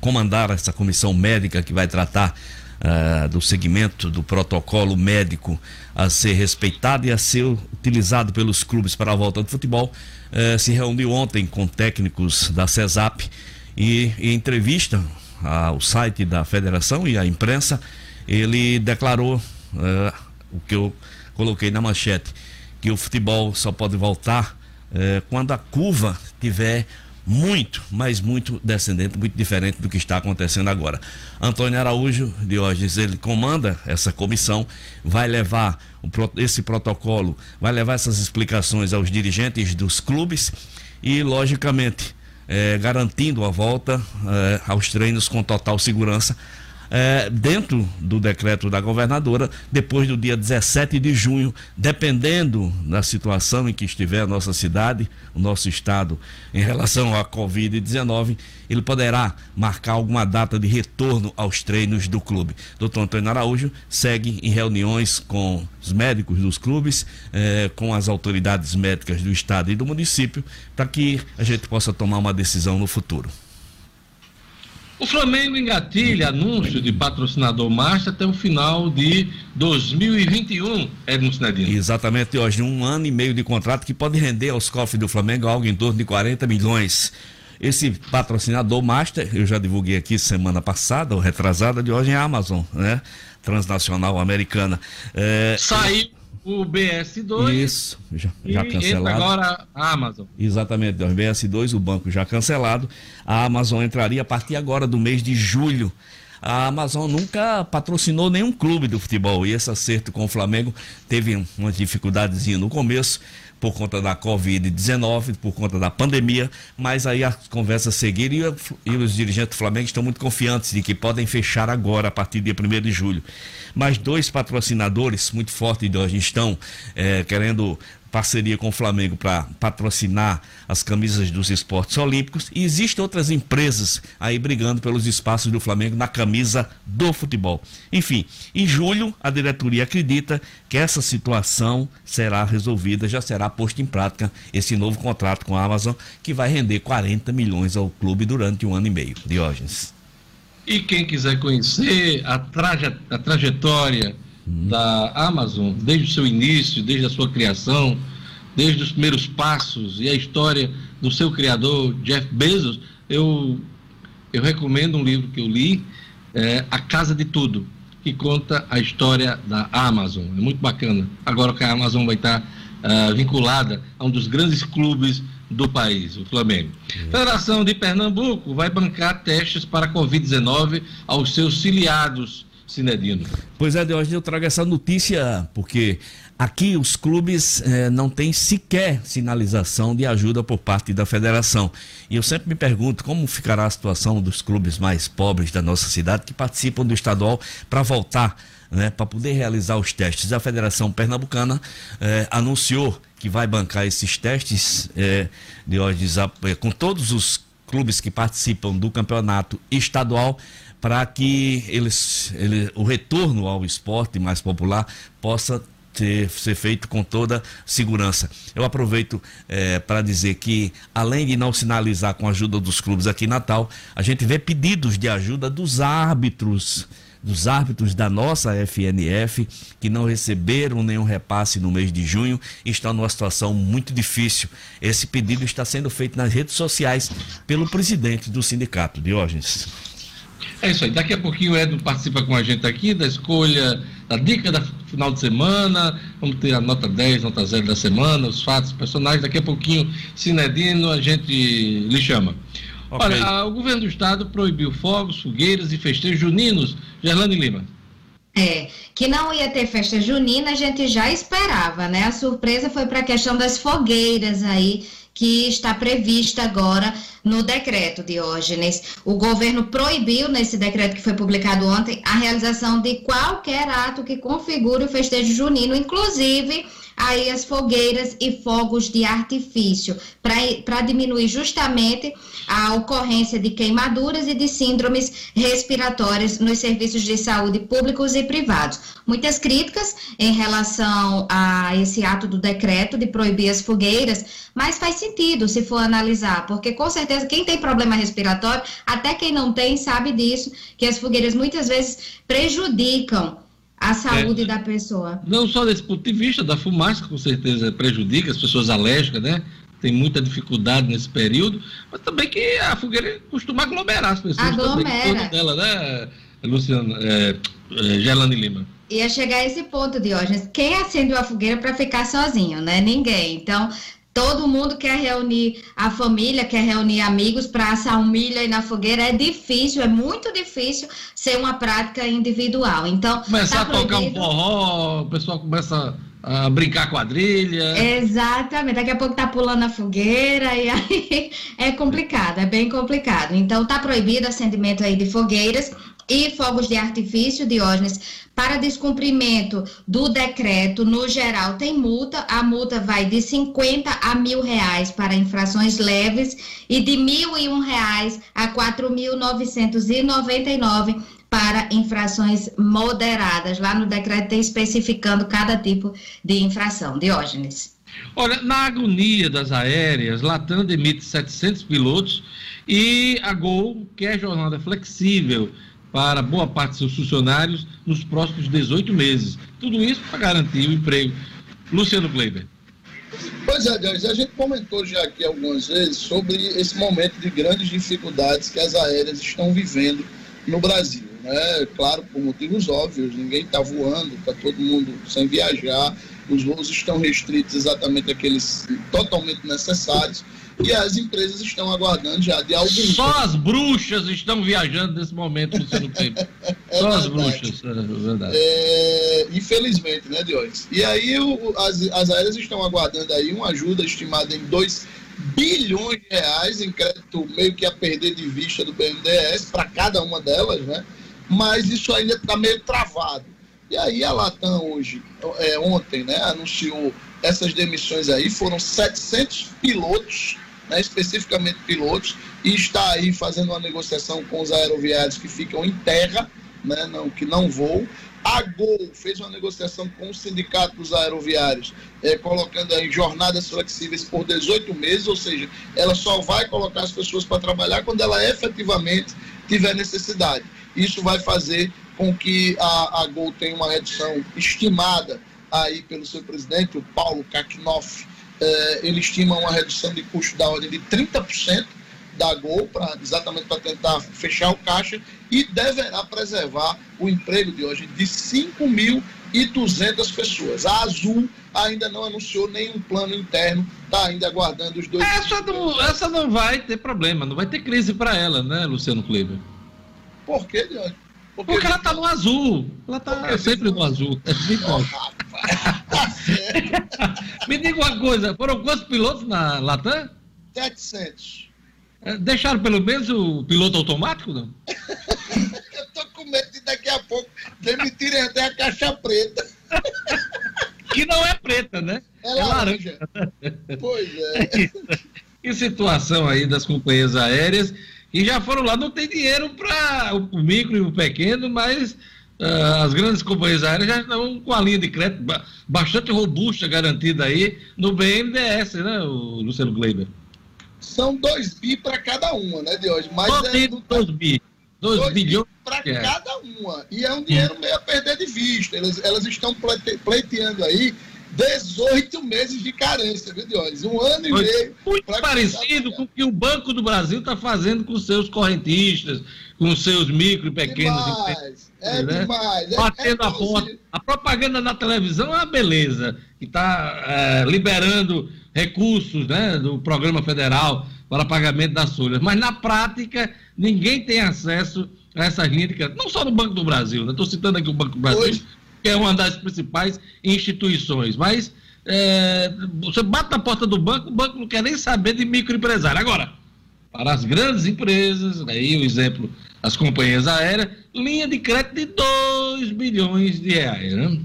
comandar essa comissão médica que vai tratar uh, do segmento do protocolo médico a ser respeitado e a ser utilizado pelos clubes para a volta do futebol, uh, se reuniu ontem com técnicos da CESAP e em entrevista ao site da federação e à imprensa, ele declarou uh, o que eu coloquei na manchete, que o futebol só pode voltar uh, quando a curva tiver muito, mas muito descendente, muito diferente do que está acontecendo agora. Antônio Araújo de hoje, ele comanda essa comissão, vai levar esse protocolo, vai levar essas explicações aos dirigentes dos clubes e, logicamente, é, garantindo a volta é, aos treinos com total segurança, é, dentro do decreto da governadora, depois do dia 17 de junho, dependendo da situação em que estiver a nossa cidade, o nosso estado, em relação à Covid-19, ele poderá marcar alguma data de retorno aos treinos do clube. Doutor Antônio Araújo segue em reuniões com os médicos dos clubes, eh, com as autoridades médicas do estado e do município, para que a gente possa tomar uma decisão no futuro. O Flamengo engatilha anúncio de patrocinador master até o final de 2021, Edmo Sinedino. Exatamente, hoje um ano e meio de contrato que pode render aos cofres do Flamengo algo em torno de 40 milhões. Esse patrocinador master, eu já divulguei aqui semana passada, ou retrasada, de hoje é a Amazon, né? Transnacional Americana. É... Saiu o BS2. Isso, já, já cancelado. agora a Amazon. Exatamente, o BS2, o banco já cancelado. A Amazon entraria a partir agora do mês de julho. A Amazon nunca patrocinou nenhum clube do futebol e esse acerto com o Flamengo teve uma dificuldadezinha no começo por conta da Covid-19, por conta da pandemia, mas aí as conversas seguiram e, e, os dirigentes do Flamengo estão muito confiantes de que podem fechar agora, a partir do dia 1 de julho. Mas dois patrocinadores muito fortes de hoje estão é, querendo parceria com o Flamengo para patrocinar as camisas dos esportes olímpicos e existem outras empresas aí brigando pelos espaços do Flamengo na camisa do futebol. Enfim, em julho a diretoria acredita que essa situação será resolvida, já será posto em prática esse novo contrato com a Amazon que vai render 40 milhões ao clube durante um ano e meio. Diógenes. E quem quiser conhecer a, traje, a trajetória da Amazon, desde o seu início, desde a sua criação, desde os primeiros passos e a história do seu criador, Jeff Bezos, eu, eu recomendo um livro que eu li, é, A Casa de Tudo, que conta a história da Amazon. É muito bacana. Agora que a Amazon vai estar uh, vinculada a um dos grandes clubes do país, o Flamengo. Uhum. Federação de Pernambuco vai bancar testes para Covid-19 aos seus filiados Cinedino. Pois é, hoje eu trago essa notícia porque aqui os clubes eh, não têm sequer sinalização de ajuda por parte da federação. E eu sempre me pergunto como ficará a situação dos clubes mais pobres da nossa cidade que participam do estadual para voltar, né, para poder realizar os testes. A Federação Pernambucana eh, anunciou que vai bancar esses testes eh, de hoje com todos os clubes que participam do campeonato estadual para que eles, ele, o retorno ao esporte mais popular possa ter, ser feito com toda segurança. Eu aproveito é, para dizer que, além de não sinalizar com a ajuda dos clubes aqui em Natal, a gente vê pedidos de ajuda dos árbitros, dos árbitros da nossa FNF, que não receberam nenhum repasse no mês de junho estão numa situação muito difícil. Esse pedido está sendo feito nas redes sociais pelo presidente do sindicato, Diógenes. É isso aí. Daqui a pouquinho o Edu participa com a gente aqui da escolha, da dica da final de semana. Vamos ter a nota 10, nota 0 da semana, os fatos, personagens. Daqui a pouquinho, Sinedino, a gente lhe chama. Okay. Olha, o governo do estado proibiu fogos, fogueiras e festejos juninos. Gerlane Lima. É, que não ia ter festa junina, a gente já esperava, né? A surpresa foi para a questão das fogueiras aí que está prevista agora no decreto, Diógenes. O governo proibiu, nesse decreto que foi publicado ontem, a realização de qualquer ato que configure o festejo junino, inclusive aí as fogueiras e fogos de artifício, para diminuir justamente a ocorrência de queimaduras e de síndromes respiratórias nos serviços de saúde públicos e privados. Muitas críticas em relação a esse ato do decreto de proibir as fogueiras, mas faz sentido se for analisar, porque com certeza quem tem problema respiratório, até quem não tem, sabe disso, que as fogueiras muitas vezes prejudicam a saúde é, da pessoa. Não só desse ponto de vista, da fumaça, com certeza prejudica as pessoas alérgicas, né? Tem muita dificuldade nesse período, mas também que a fogueira costuma aglomerar as pessoas. Aglomera. dela, né, Luciana, é, é, Gelane Lima? Ia chegar a esse ponto, Diógenes. Quem acende uma fogueira para ficar sozinho, né? Ninguém. Então, Todo mundo quer reunir a família, quer reunir amigos para assar um milho aí na fogueira. É difícil, é muito difícil ser uma prática individual. Então, começar tá a tocar um forró, o pessoal começa a brincar quadrilha. Exatamente. Daqui a pouco tá pulando a fogueira e aí [laughs] é complicado, é bem complicado. Então tá proibido acendimento aí de fogueiras e fogos de artifício, Diógenes, para descumprimento do decreto, no geral, tem multa. A multa vai de 50 a mil reais para infrações leves e de mil e um reais a 4.999 para infrações moderadas. Lá no decreto tem especificando cada tipo de infração. Diógenes. Olha, na agonia das aéreas, Latam demite 700 pilotos e a Gol quer jornada flexível para boa parte de seus funcionários nos próximos 18 meses. Tudo isso para garantir o emprego. Luciano Kleiber. Pois é, Deus, a gente comentou já aqui algumas vezes sobre esse momento de grandes dificuldades que as aéreas estão vivendo no Brasil. Né? Claro, por motivos óbvios, ninguém está voando, está todo mundo sem viajar, os voos estão restritos exatamente àqueles totalmente necessários e as empresas estão aguardando já de algum Só as bruxas estão viajando nesse momento, Luciano Kleber. [laughs] é Só as bruxas, é verdade. É, infelizmente, né, Dionis? E aí o, as, as aéreas estão aguardando aí uma ajuda estimada em 2 bilhões de reais em crédito meio que a perder de vista do BNDES para cada uma delas, né? Mas isso ainda está meio travado. E aí a Latam hoje, é, ontem, né, anunciou essas demissões aí, foram 700 pilotos né, especificamente pilotos, e está aí fazendo uma negociação com os aeroviários que ficam em terra, né, não, que não voam. A Gol fez uma negociação com o Sindicato dos Aeroviários, é, colocando aí jornadas flexíveis por 18 meses, ou seja, ela só vai colocar as pessoas para trabalhar quando ela efetivamente tiver necessidade. Isso vai fazer com que a, a Gol tenha uma redução estimada aí pelo seu presidente, o Paulo Kaknoff, é, ele estima uma redução de custo da ordem de 30% da Gol, pra, exatamente para tentar fechar o caixa, e deverá preservar o emprego de hoje de 5.200 pessoas. A Azul ainda não anunciou nenhum plano interno, está ainda aguardando os dois. Essa não, essa não vai ter problema, não vai ter crise para ela, né, Luciano Kleber? Por quê, Diógenes? Porque, Porque ela está no azul. Ela está sempre no azul. É Me diga uma coisa, foram quantos pilotos na Latam? 700. É, deixaram pelo menos o piloto automático, não? [laughs] Eu tô com medo de daqui a pouco demitirem até a caixa preta. que não é preta, né? É, é laranja. laranja. Pois é. é [laughs] que situação aí das companhias aéreas e já foram lá, não tem dinheiro para o micro e o pequeno, mas Uh, as grandes companhias aéreas já estão com a linha de crédito bastante robusta, garantida aí no BNDES, né, o Luciano Gleiber? São dois bi para cada uma, né, de hoje? Mas é, dois bi. Dois, dois bilhões para é. cada uma. E é um dinheiro meio a perder de vista. Elas, elas estão pleiteando aí 18 meses de carência, viu, Dionis? Um ano e meio. Muito parecido com o que o Banco do Brasil está fazendo com seus correntistas, com seus micro e pequenos demais, É né? demais. É, Batendo é, a porta. A propaganda na televisão é uma beleza, que está é, liberando recursos né, do programa federal para pagamento das folhas. Mas na prática, ninguém tem acesso a essas linhas de crédito. Não só no Banco do Brasil, estou né? citando aqui o Banco do Brasil. Hoje, que é uma das principais instituições. Mas é, você bate na porta do banco, o banco não quer nem saber de microempresário. Agora, para as grandes empresas, aí o exemplo das companhias aéreas, linha de crédito de 2 bilhões de reais. Né?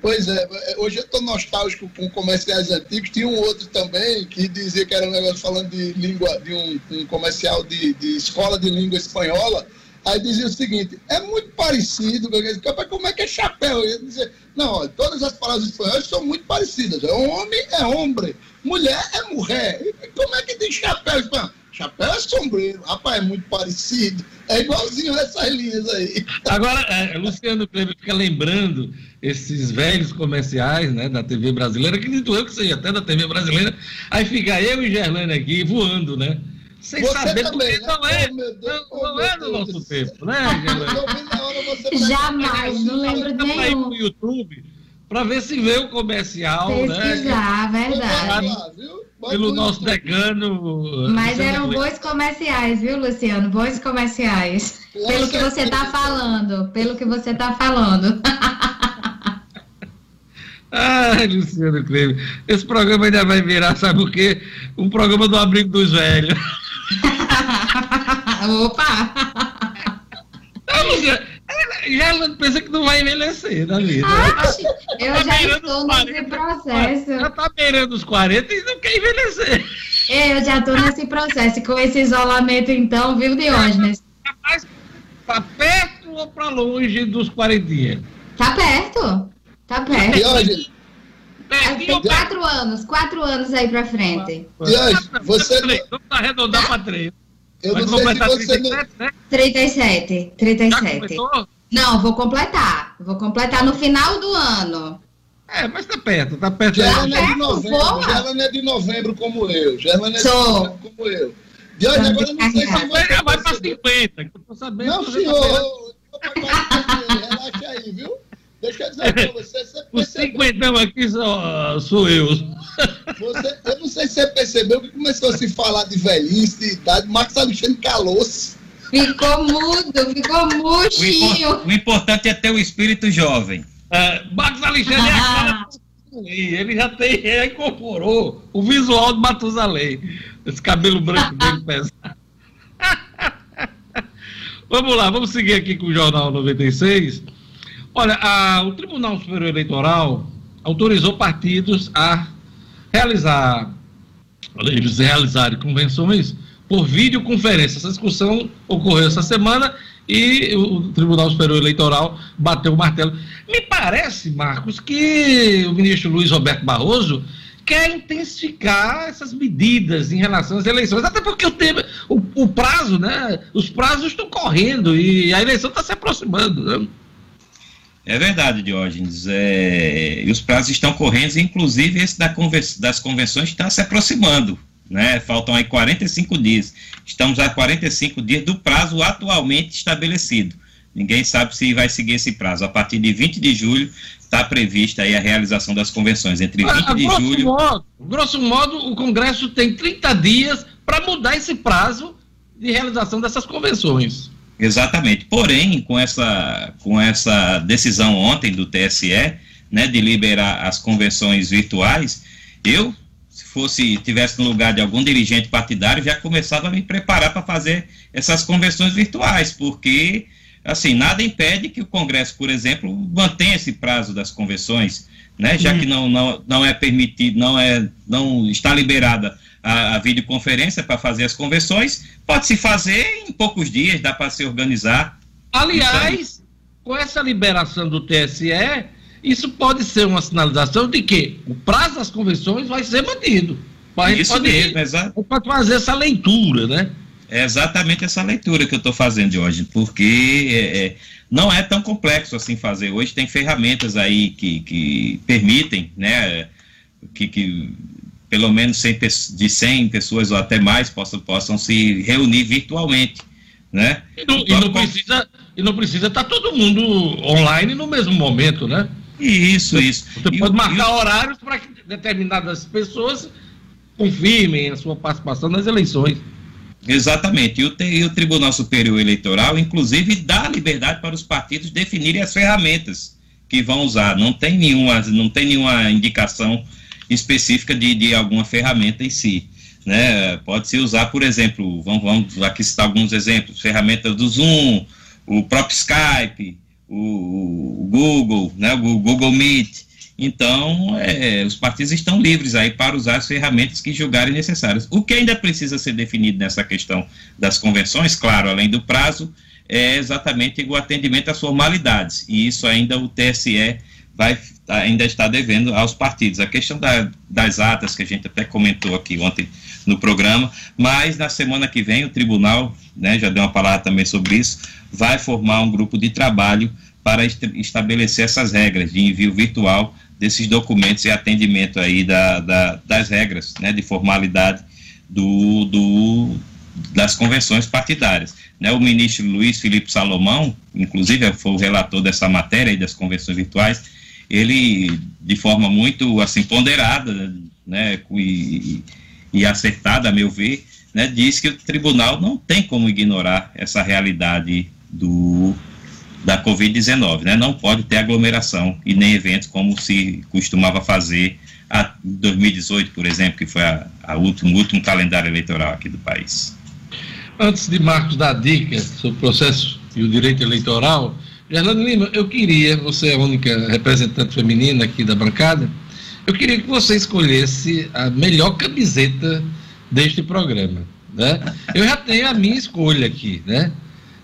Pois é, hoje eu estou nostálgico com comerciais antigos. Tinha um outro também que dizia que era um negócio falando de língua, de um, um comercial de, de escola de língua espanhola Aí dizia o seguinte: é muito parecido, como é que é chapéu? Eu dizia, não, olha, todas as palavras espanholas são muito parecidas. É homem é homem, mulher é mulher. Como é que tem chapéu espanhol? Chapéu é sombreiro. Rapaz, é muito parecido. É igualzinho essas linhas aí. [laughs] Agora, é, Luciano Kleber fica lembrando esses velhos comerciais né, da TV brasileira, acredito eu que seja até da TV brasileira. Aí fica eu e Gerlane aqui voando, né? Sem você saber também, né? não é, oh, Deus, não, não é do nosso tempo, né? Jamais, não lembro nenhum. Aí no YouTube para ver se vê o comercial, Pesquisar, né? verdade. Pelo nosso decano. Mas eram bons comerciais, viu, Luciano? Bons comerciais. Pelo que você está falando. Pelo que você está falando. [laughs] Ai, Luciano Kleber. Esse programa ainda vai virar, sabe o quê? Um programa do abrigo dos velhos. [laughs] Opa! Eu já pensa que não vai envelhecer na vida. Acho, eu Tá já estou nesse 40, processo. Já tá beirando os 40 e não quer envelhecer. É, eu já estou nesse processo. Com esse isolamento, então, viu, Diógenes? Tá mais pra perto ou pra longe dos 40? Tá perto. Tá perto. Diógenes, Tem quatro anos, quatro anos aí pra frente. Diógenes, você Vamos arredondar pra três. Eu Vai não sei se completar você não. 37, né? 37. Já 37. completou? Não, vou completar. Vou completar no final do ano. É, mas tá perto, tá perto. Gerlane é de novembro, porra. Gerlane é de novembro como eu. Gerlane é de novembro como eu. Diógenes, agora eu não sei se Vai, você vai pra percebeu. 50, que eu tô sabendo. Não, tá senhor. você, Relaxa aí, viu? Deixa eu dizer pra você. Você [laughs] Os cinquentão aqui sou, sou eu. [laughs] você, eu não sei se você percebeu que começou a se falar de velhice, de idade. Marcos Alexandre calou-se. Ficou mudo, ficou O, murchinho. impor- o importante é ter o espírito jovem. É, Marcos Alexandre é a cara do Matusalém. Ele já tem, já incorporou o visual do Matusalém. Esse cabelo branco [laughs] dele pesado. vamos lá, vamos seguir aqui com o Jornal 96. Olha, a- o Tribunal Superior Eleitoral autorizou partidos a realizar, eles realizarem convenções por videoconferência. Essa discussão ocorreu essa semana e o Tribunal Superior Eleitoral bateu o martelo. Me parece, Marcos, que o ministro Luiz Roberto Barroso quer intensificar essas medidas em relação às eleições, até porque o, o, o prazo, né? Os prazos estão correndo e a eleição está se aproximando. Né? É verdade, Diógenes. É, e os prazos estão correndo, inclusive esse da das convenções está se aproximando. Né? Faltam aí 45 dias. Estamos a 45 dias do prazo atualmente estabelecido. Ninguém sabe se vai seguir esse prazo. A partir de 20 de julho está prevista aí a realização das convenções. Entre 20 A, a de grosso, julho. modo, grosso modo, o Congresso tem 30 dias para mudar esse prazo de realização dessas convenções. Exatamente. Porém, com essa, com essa decisão ontem do TSE, né, de liberar as convenções virtuais, eu, se fosse tivesse no lugar de algum dirigente partidário, já começava a me preparar para fazer essas convenções virtuais, porque assim nada impede que o Congresso, por exemplo, mantenha esse prazo das convenções, né, já que não, não, não é permitido, não é não está liberada a, a videoconferência para fazer as convenções, pode se fazer em poucos dias, dá para se organizar. Aliás, com essa liberação do TSE, isso pode ser uma sinalização de que o prazo das convenções vai ser mantido. Isso pode, mesmo, exato. pode fazer essa leitura, né? É exatamente essa leitura que eu estou fazendo hoje, porque é, é, não é tão complexo assim fazer. Hoje tem ferramentas aí que, que permitem, né, que, que pelo menos 100, pe- de 100 pessoas ou até mais possam, possam se reunir virtualmente, né? E não, e não precisa e não precisa estar todo mundo online no mesmo momento, né? Isso, isso. Você E pode o- marcar o- horários para que determinadas pessoas confirmem a sua participação nas eleições. Exatamente. E o, e o Tribunal Superior Eleitoral, inclusive, dá liberdade para os partidos definirem as ferramentas que vão usar. Não tem nenhuma, não tem nenhuma indicação específica de, de alguma ferramenta em si. Né? Pode-se usar, por exemplo, vamos, vamos aqui citar alguns exemplos, ferramentas do Zoom, o próprio Skype, o, o Google, né? o Google Meet. Então, é, os partidos estão livres aí para usar as ferramentas que julgarem necessárias. O que ainda precisa ser definido nessa questão das convenções, claro, além do prazo, é exatamente o atendimento às formalidades. E isso ainda o TSE vai ainda está devendo aos partidos. A questão da, das atas, que a gente até comentou aqui ontem no programa, mas na semana que vem o tribunal, né, já deu uma palavra também sobre isso, vai formar um grupo de trabalho para est estabelecer essas regras de envio virtual desses documentos e atendimento aí da, da, das regras né, de formalidade do, do, das convenções partidárias. Né, o ministro Luiz Felipe Salomão, inclusive foi o relator dessa matéria aí das convenções virtuais, ele, de forma muito assim ponderada né, e, e acertada, a meu ver, né, diz que o tribunal não tem como ignorar essa realidade do, da Covid-19, né? Não pode ter aglomeração e nem eventos como se costumava fazer a 2018, por exemplo, que foi a, a último, último calendário eleitoral aqui do país. Antes de Marcos dar dicas sobre o processo e o direito eleitoral, Gerlane Lima, eu queria, você é a única representante feminina aqui da bancada, eu queria que você escolhesse a melhor camiseta deste programa. Né? Eu já tenho a minha escolha aqui, né?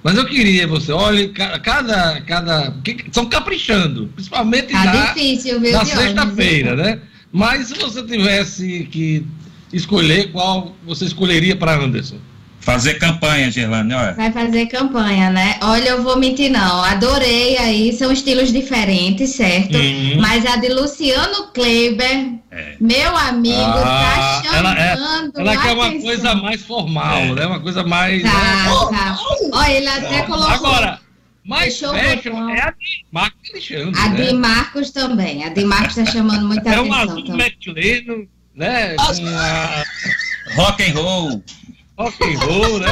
Mas eu queria você, olha, cada. cada são caprichando, principalmente tá na, difícil, na sexta-feira, né? Mas se você tivesse que escolher, qual você escolheria para Anderson? Fazer campanha, Gerlane, olha. Vai fazer campanha, né? Olha, eu vou mentir não. Adorei aí, são estilos diferentes, certo? Uhum. Mas a de Luciano Kleiber, é. meu amigo, tá ah, tá chamando. Ela, é, ela quer uma coisa mais formal, é. né? Uma coisa mais. Tá, né? tá. Olha, ele até colocou. Agora. Mas fashion é a de Marcos Alexandre. A né? de Marcos também. A de Marcos tá chamando muita atenção. É um azul também. né? Com a... Rock and roll rock and roll, né?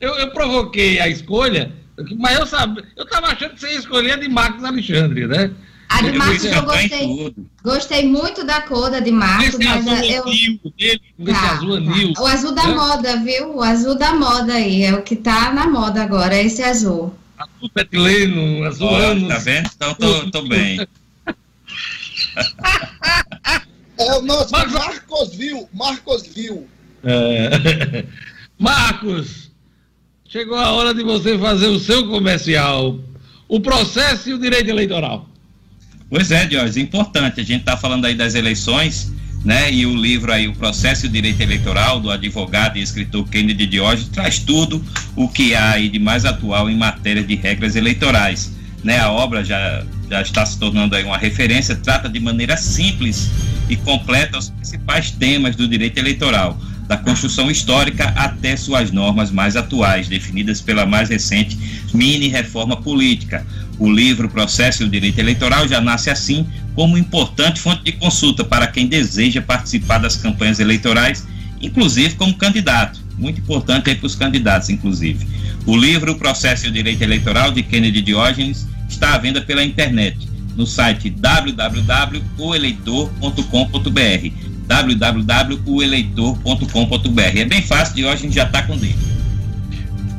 Eu, eu provoquei a escolha, mas eu sabia, eu tava achando que você ia escolher a de Marcos Alexandre, né? A de Marcos eu gostei. Gostei muito da cor da de Marcos, esse mas azul eu. Dele, tá, azul anil. Tá. O azul da né? moda, viu? O azul da moda aí. É o que tá na moda agora, esse azul. Azul petileno, azul oh, anos. Tá vendo? Então tô, tô bem. [laughs] É o nosso Mas... Marcos Viu. Marcos Viu. É. [laughs] Marcos, chegou a hora de você fazer o seu comercial. O processo e o direito eleitoral. Pois é, Jorge, importante. A gente está falando aí das eleições, né? E o livro aí, O Processo e o Direito Eleitoral, do advogado e escritor Kennedy Diógenes, traz tudo o que há aí de mais atual em matéria de regras eleitorais. Né? A obra já, já está se tornando aí uma referência, trata de maneira simples e completa os principais temas do direito eleitoral, da construção histórica até suas normas mais atuais, definidas pela mais recente mini reforma política. O livro Processo e o Direito Eleitoral já nasce assim como importante fonte de consulta para quem deseja participar das campanhas eleitorais, inclusive como candidato. Muito importante aí para os candidatos, inclusive. O livro Processo e o Direito Eleitoral de Kennedy Diógenes está à venda pela internet no site www.oeleitor.com.br www.oeleitor.com.br É bem fácil de hoje a gente já está com dele.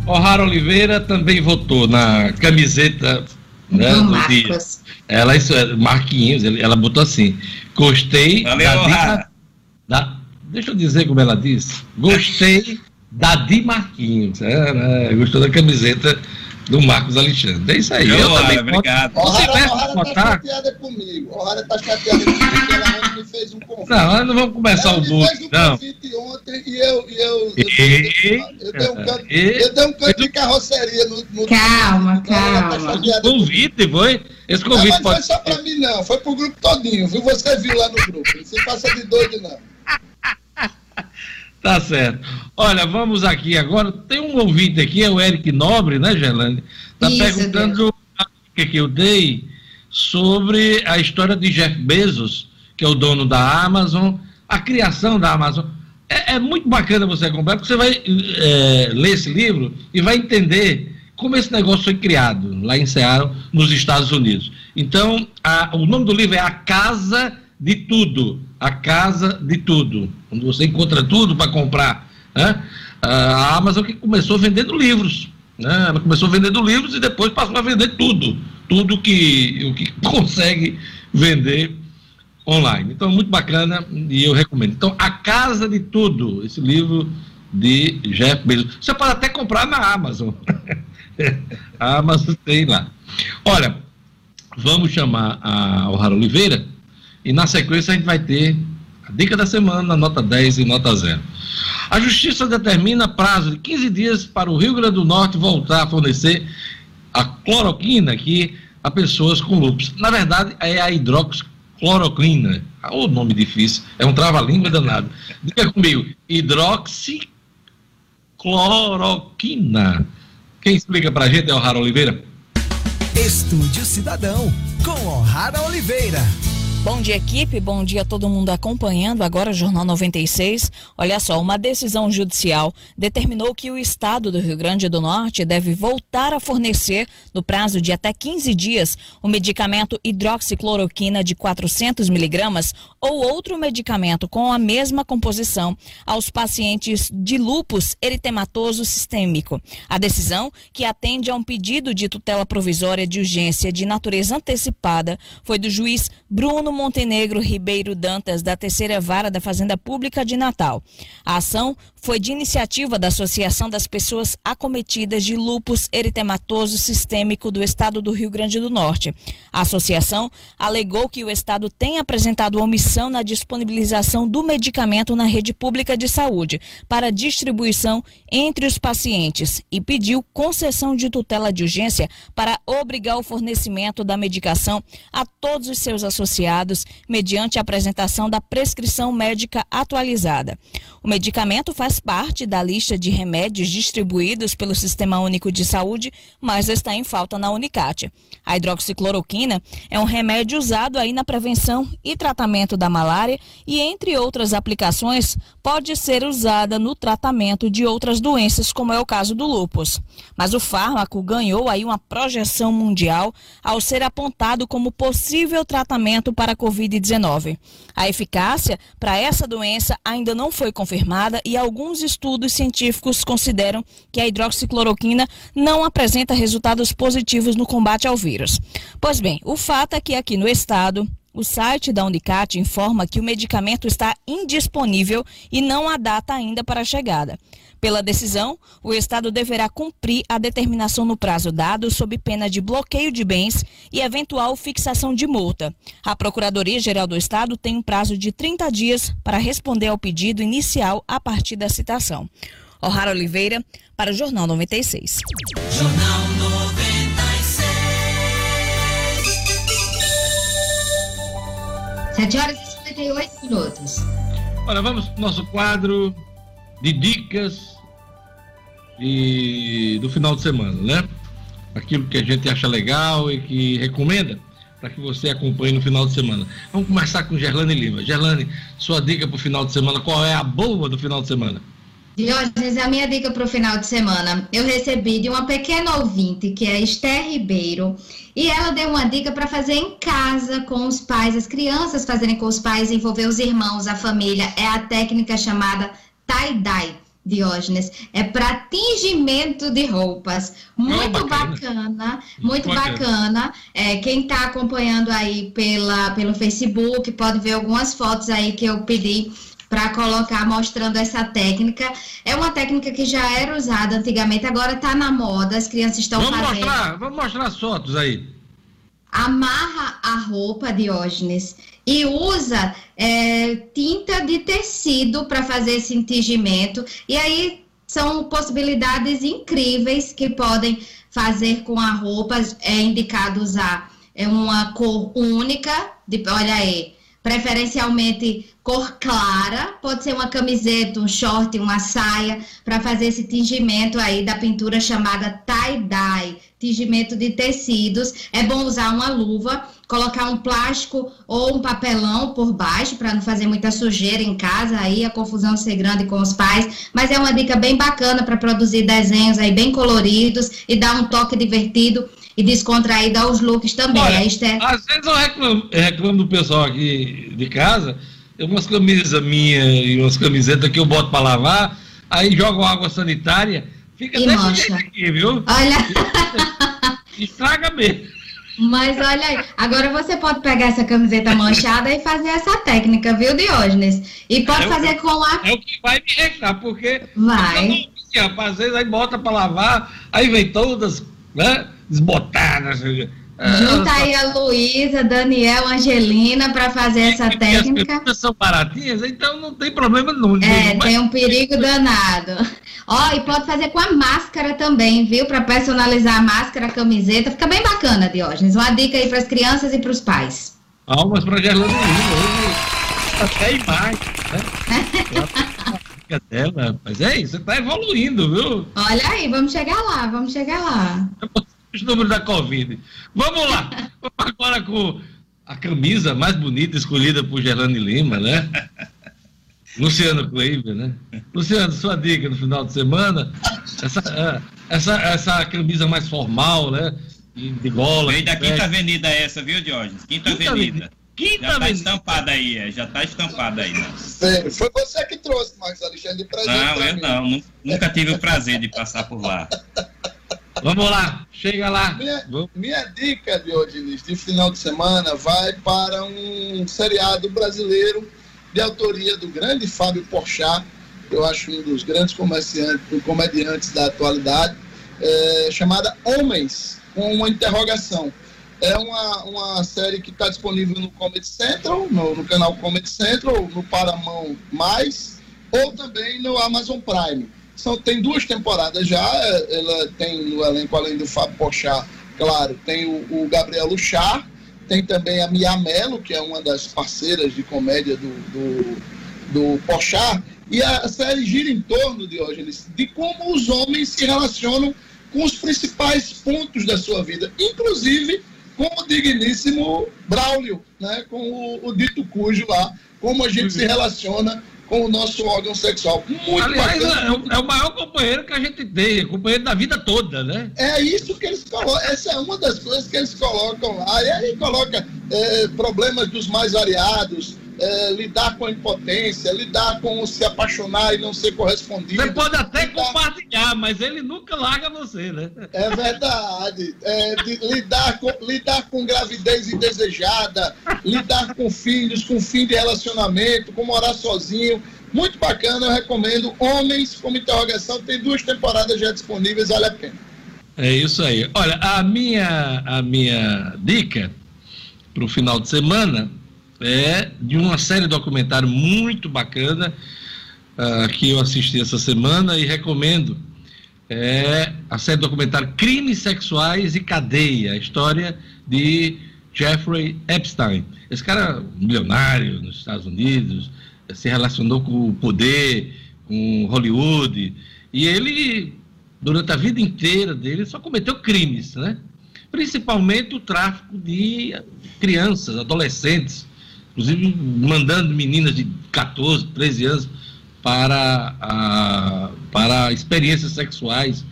O'Hara Oliveira também votou na camiseta né, do, do dia. Ela, isso, é, Marquinhos, ela botou assim: gostei Valeu, da, dica, da, Deixa eu dizer como ela disse. Gostei da Di Marquinhos. É, né, gostou da camiseta do Marcos Alexandre. É isso aí. Eu, eu também. Obrigado. Você O'Hara tá chateada comigo. O'Hara tá chateada comigo porque ela me fez um convite. Não, nós não vamos começar ela o fez um não. convite ontem e eu. E eu, eu, e, eu, dei um canto, e, eu dei um canto de carroceria no. no calma, tá calma. Tá convite, foi? Esse convite não, pode. Não foi só pra mim, não. Foi pro grupo todinho, viu? Você viu lá no grupo. Você passa de doido, não. Tá certo. Olha, vamos aqui agora. Tem um ouvinte aqui, é o Eric Nobre, né, Gelane? Está perguntando a dica que eu dei sobre a história de Jeff Bezos, que é o dono da Amazon, a criação da Amazon. É, é muito bacana você acompanhar, porque você vai é, ler esse livro e vai entender como esse negócio foi criado lá em Seattle, nos Estados Unidos. Então, a, o nome do livro é A Casa de Tudo a casa de tudo, onde você encontra tudo para comprar. Né? A Amazon que começou vendendo livros. Né? Ela começou vendendo livros e depois passou a vender tudo. Tudo que, o que [laughs] consegue vender online. Então, muito bacana e eu recomendo. Então, A Casa de Tudo, esse livro de Jeff Bezos. Você pode até comprar na Amazon. [laughs] a Amazon tem lá. Olha, vamos chamar a O'Hara Oliveira e na sequência a gente vai ter a dica da semana, nota 10 e nota 0. A Justiça determina prazo de 15 dias para o Rio Grande do Norte voltar a fornecer a cloroquina aqui a pessoas com lúpus. Na verdade, é a hidroxicloroquina. Ah, o nome difícil, é um trava-língua danado. Diga comigo, hidroxicloroquina. Quem explica para a gente é o O'Hara Oliveira? Estúdio Cidadão, com O'Hara Oliveira. Bom dia, equipe. Bom dia a todo mundo acompanhando agora o Jornal 96. Olha só, uma decisão judicial determinou que o Estado do Rio Grande do Norte deve voltar a fornecer, no prazo de até 15 dias, o medicamento hidroxicloroquina de 400 miligramas ou outro medicamento com a mesma composição aos pacientes de lupus eritematoso sistêmico. A decisão, que atende a um pedido de tutela provisória de urgência de natureza antecipada, foi do juiz Bruno Montenegro Ribeiro Dantas, da Terceira Vara da Fazenda Pública de Natal. A ação foi de iniciativa da Associação das Pessoas Acometidas de Lupus Eritematoso Sistêmico do Estado do Rio Grande do Norte. A associação alegou que o Estado tem apresentado omissão na disponibilização do medicamento na rede pública de saúde para distribuição entre os pacientes e pediu concessão de tutela de urgência para obrigar o fornecimento da medicação a todos os seus associados mediante a apresentação da prescrição médica atualizada. O medicamento faz parte da lista de remédios distribuídos pelo Sistema Único de Saúde, mas está em falta na Unicate. A hidroxicloroquina é um remédio usado aí na prevenção e tratamento da malária e, entre outras aplicações, pode ser usada no tratamento de outras doenças, como é o caso do lúpus. Mas o fármaco ganhou aí uma projeção mundial ao ser apontado como possível tratamento para a Covid-19. A eficácia para essa doença ainda não foi confirmada e alguns estudos científicos consideram que a hidroxicloroquina não apresenta resultados positivos no combate ao vírus. Pois bem, o fato é que aqui no estado o site da Unicat informa que o medicamento está indisponível e não há data ainda para a chegada. Pela decisão, o Estado deverá cumprir a determinação no prazo dado, sob pena de bloqueio de bens e eventual fixação de multa. A Procuradoria-Geral do Estado tem um prazo de 30 dias para responder ao pedido inicial a partir da citação. O'Hara Oliveira, para o Jornal 96. Jornal 7 horas e 58 minutos. Olha, vamos para o nosso quadro de dicas de, do final de semana, né? Aquilo que a gente acha legal e que recomenda para que você acompanhe no final de semana. Vamos começar com Gerlane Lima. Gerlane, sua dica para o final de semana, qual é a boa do final de semana? Diógenes, a minha dica para o final de semana, eu recebi de uma pequena ouvinte, que é Esther Ribeiro, e ela deu uma dica para fazer em casa com os pais, as crianças fazerem com os pais, envolver os irmãos, a família. É a técnica chamada tie-dye. Diógenes, é para tingimento de roupas. Muito oh, bacana. bacana, muito bacana. bacana. É, quem está acompanhando aí pela, pelo Facebook pode ver algumas fotos aí que eu pedi para colocar mostrando essa técnica. É uma técnica que já era usada antigamente, agora está na moda, as crianças estão vamos fazendo. Mostrar, vamos mostrar as fotos aí. Amarra a roupa, Diógenes, e usa é, tinta de tecido para fazer esse tingimento. E aí são possibilidades incríveis que podem fazer com a roupa. É indicado usar é uma cor única, de, olha aí, preferencialmente cor clara, pode ser uma camiseta, um short, uma saia, para fazer esse tingimento aí da pintura chamada tie-dye, tingimento de tecidos. É bom usar uma luva, colocar um plástico ou um papelão por baixo para não fazer muita sujeira em casa, aí a confusão ser grande com os pais, mas é uma dica bem bacana para produzir desenhos aí bem coloridos e dar um toque divertido e descontraído aos looks também. Olha, Esther... Às vezes eu reclamo, reclamo do pessoal aqui de casa umas camisas minhas e umas camisetas que eu boto para lavar, aí jogo água sanitária, fica e desse jeito aqui, viu? Olha. Estraga mesmo. Mas olha aí, agora você pode pegar essa camiseta manchada e fazer essa técnica, viu, Diógenes? E pode é fazer com a. É o que vai me reclamar, porque. Vai. Às vezes aí bota para lavar, aí vem todas, né, desbotadas. Junta aí a Luísa, Daniel, Angelina para fazer essa técnica. As são baratinhas, então não tem problema não. É, mas... tem um perigo [laughs] danado. Ó, e pode fazer com a máscara também, viu? Para personalizar a máscara, a camiseta. Fica bem bacana, Diógenes. Uma dica aí para as crianças e para os pais. Palmas para a Gerlane hoje até imagem, né? [laughs] dela, mas é isso, você está evoluindo, viu? Olha aí, vamos chegar lá, vamos chegar lá os números da Covid. Vamos lá. [laughs] Vamos agora com a camisa mais bonita escolhida por Gerlane Lima, né? Luciano Kleiber, né? Luciano, sua dica no final de semana, essa, é, essa, essa camisa mais formal, né? De gola. Veio da Quinta Avenida essa, viu, Diógenes? Quinta, Quinta Avenida. Quinta já tá estampada aí, é, já tá estampada aí. Né? Foi você que trouxe, Marcos Alexandre, de presente. Não, eu mim. não, nunca tive o prazer de passar por lá. Vamos lá, chega lá. Minha, minha dica de hoje, de final de semana, vai para um seriado brasileiro de autoria do grande Fábio Porchat, eu acho um dos grandes comediantes da atualidade, é, chamada Homens, com uma interrogação. É uma, uma série que está disponível no Comedy Central, no, no, canal Comedy Central, no Paramount Mais, ou também no Amazon Prime. São, tem duas temporadas já, ela tem no elenco, além do Fábio Pochá, claro, tem o, o Gabriel Luchar, tem também a Mia Mello, que é uma das parceiras de comédia do, do, do Pochá, e a série gira em torno, Diógenes, de como os homens se relacionam com os principais pontos da sua vida, inclusive com o digníssimo Braulio, né, com o, o dito cujo lá, como a gente se relaciona com o nosso órgão sexual. Muito Aliás, é o, é, o maior companheiro que a gente tem, companheiro da vida toda, né? É isso que eles colocam, essa é uma das coisas que eles colocam lá, e aí coloca é, problemas dos mais variados, é, lidar com a impotência, lidar com se apaixonar e não ser correspondido. Você pode até lidar... compartilhar, mas ele nunca larga você, né? É verdade. É, de, lidar, com, lidar com gravidez indesejada, lidar com filhos, com fim de relacionamento, com morar sozinho. Muito bacana, eu recomendo. Homens, como interrogação, tem duas temporadas já disponíveis, vale a pena. É isso aí. Olha, a minha, a minha dica para o final de semana é de uma série documentário muito bacana uh, que eu assisti essa semana e recomendo. É a série documentário Crimes Sexuais e Cadeia, a história de Jeffrey Epstein. Esse cara, milionário nos Estados Unidos, se relacionou com o poder, com Hollywood, e ele, durante a vida inteira dele, só cometeu crimes, né? Principalmente o tráfico de crianças, adolescentes, inclusive mandando meninas de 14, 13 anos para, a, para experiências sexuais.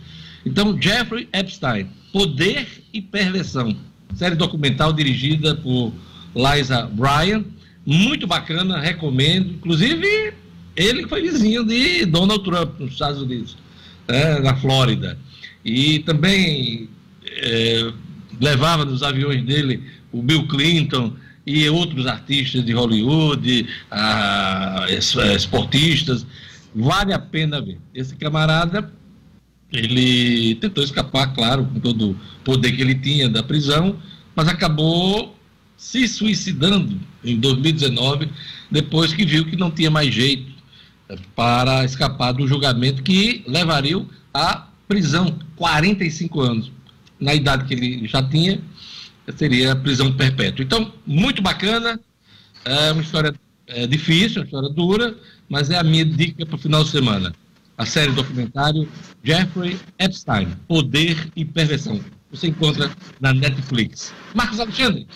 Então, Jeffrey Epstein, Poder e Perversão, série documental dirigida por Liza Bryan, muito bacana, recomendo. Inclusive, ele foi vizinho de Donald Trump nos Estados Unidos, é, na Flórida. E também é, levava nos aviões dele o Bill Clinton, e outros artistas de Hollywood, ah, esportistas. Vale a pena ver. Esse camarada, ele tentou escapar, claro, com todo o poder que ele tinha da prisão, mas acabou se suicidando em 2019, depois que viu que não tinha mais jeito eh, para escapar do julgamento que levaria à prisão, 45 anos. Na idade que ele já tinha, seria prisão perpétua. Então, muito bacana, é uma história é, difícil, uma história dura, mas é a minha dica para o final de semana. A série documentário Jeffrey Epstein, Poder e Perversão. Você encontra na Netflix. Marcos Alexandre.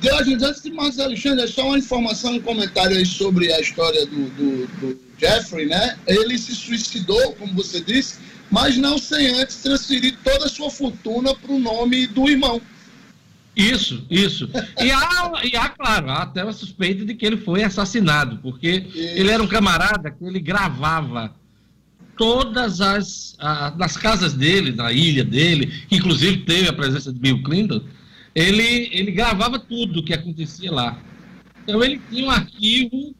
Deus, antes de Marcos Alexandre, só uma informação, um comentário aí sobre a história do, do, do Jeffrey, né? Ele se suicidou, como você disse, mas não sem antes transferir toda a sua fortuna para o nome do irmão. Isso, isso. E há, e há, claro, há até uma suspeita de que ele foi assassinado, porque isso. ele era um camarada que ele gravava todas as a, nas casas dele, na ilha dele, que inclusive teve a presença de Bill Clinton, ele, ele gravava tudo o que acontecia lá. Então ele tinha um arquivo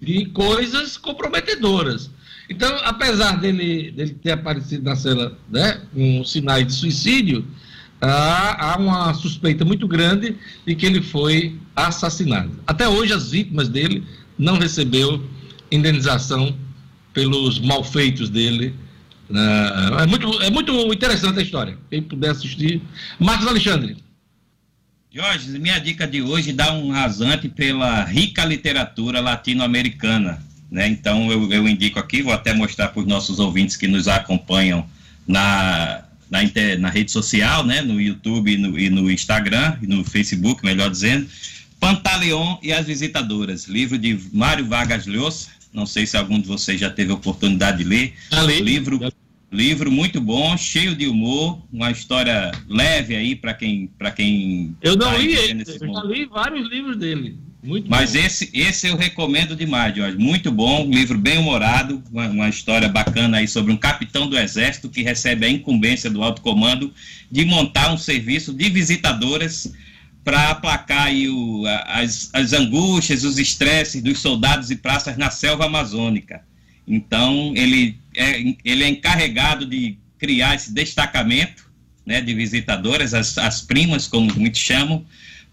de coisas comprometedoras. Então, apesar dele, dele ter aparecido na cela né, com sinais de suicídio, há, uma suspeita muito grande de que ele foi assassinado. Até hoje, as vítimas dele não recebeu indenização pelos malfeitos dele. Uh, é, muito, é muito interessante a história. Quem puder assistir. Marcos Alexandre. Jorge, minha dica de hoje dá um rasante pela rica literatura latino-americana. Né? Então eu, eu indico aqui, vou até mostrar para os nossos ouvintes que nos acompanham na, na, inter, na rede social, né, no YouTube e no, e no Instagram, e no Facebook, melhor dizendo, Pantaleão e as Visitadoras, livro de Mário Vargas Llosa. Não sei se algum de vocês já teve a oportunidade de ler. Ali. Livro, livro muito bom, cheio de humor, uma história leve aí para quem, para quem. Eu não tá li ele, eu já li vários livros dele. Muito Mas bom. esse, esse eu recomendo demais, Jorge. Muito bom, livro bem humorado, uma, uma história bacana aí sobre um capitão do exército que recebe a incumbência do alto comando de montar um serviço de visitadoras para aplacar aí o, as, as angústias, os estresses dos soldados e praças na selva amazônica. Então, ele é, ele é encarregado de criar esse destacamento né, de visitadoras, as, as primas, como muitos chamam,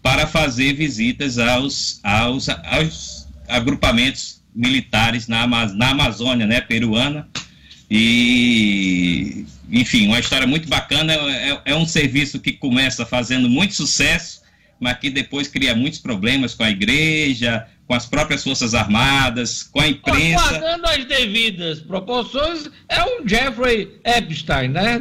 para fazer visitas aos, aos, aos agrupamentos militares na, na Amazônia né, peruana. E, enfim, uma história muito bacana. É, é um serviço que começa fazendo muito sucesso, mas que depois cria muitos problemas com a igreja, com as próprias Forças Armadas, com a imprensa. Guardando as devidas proporções, é um Jeffrey Epstein, né?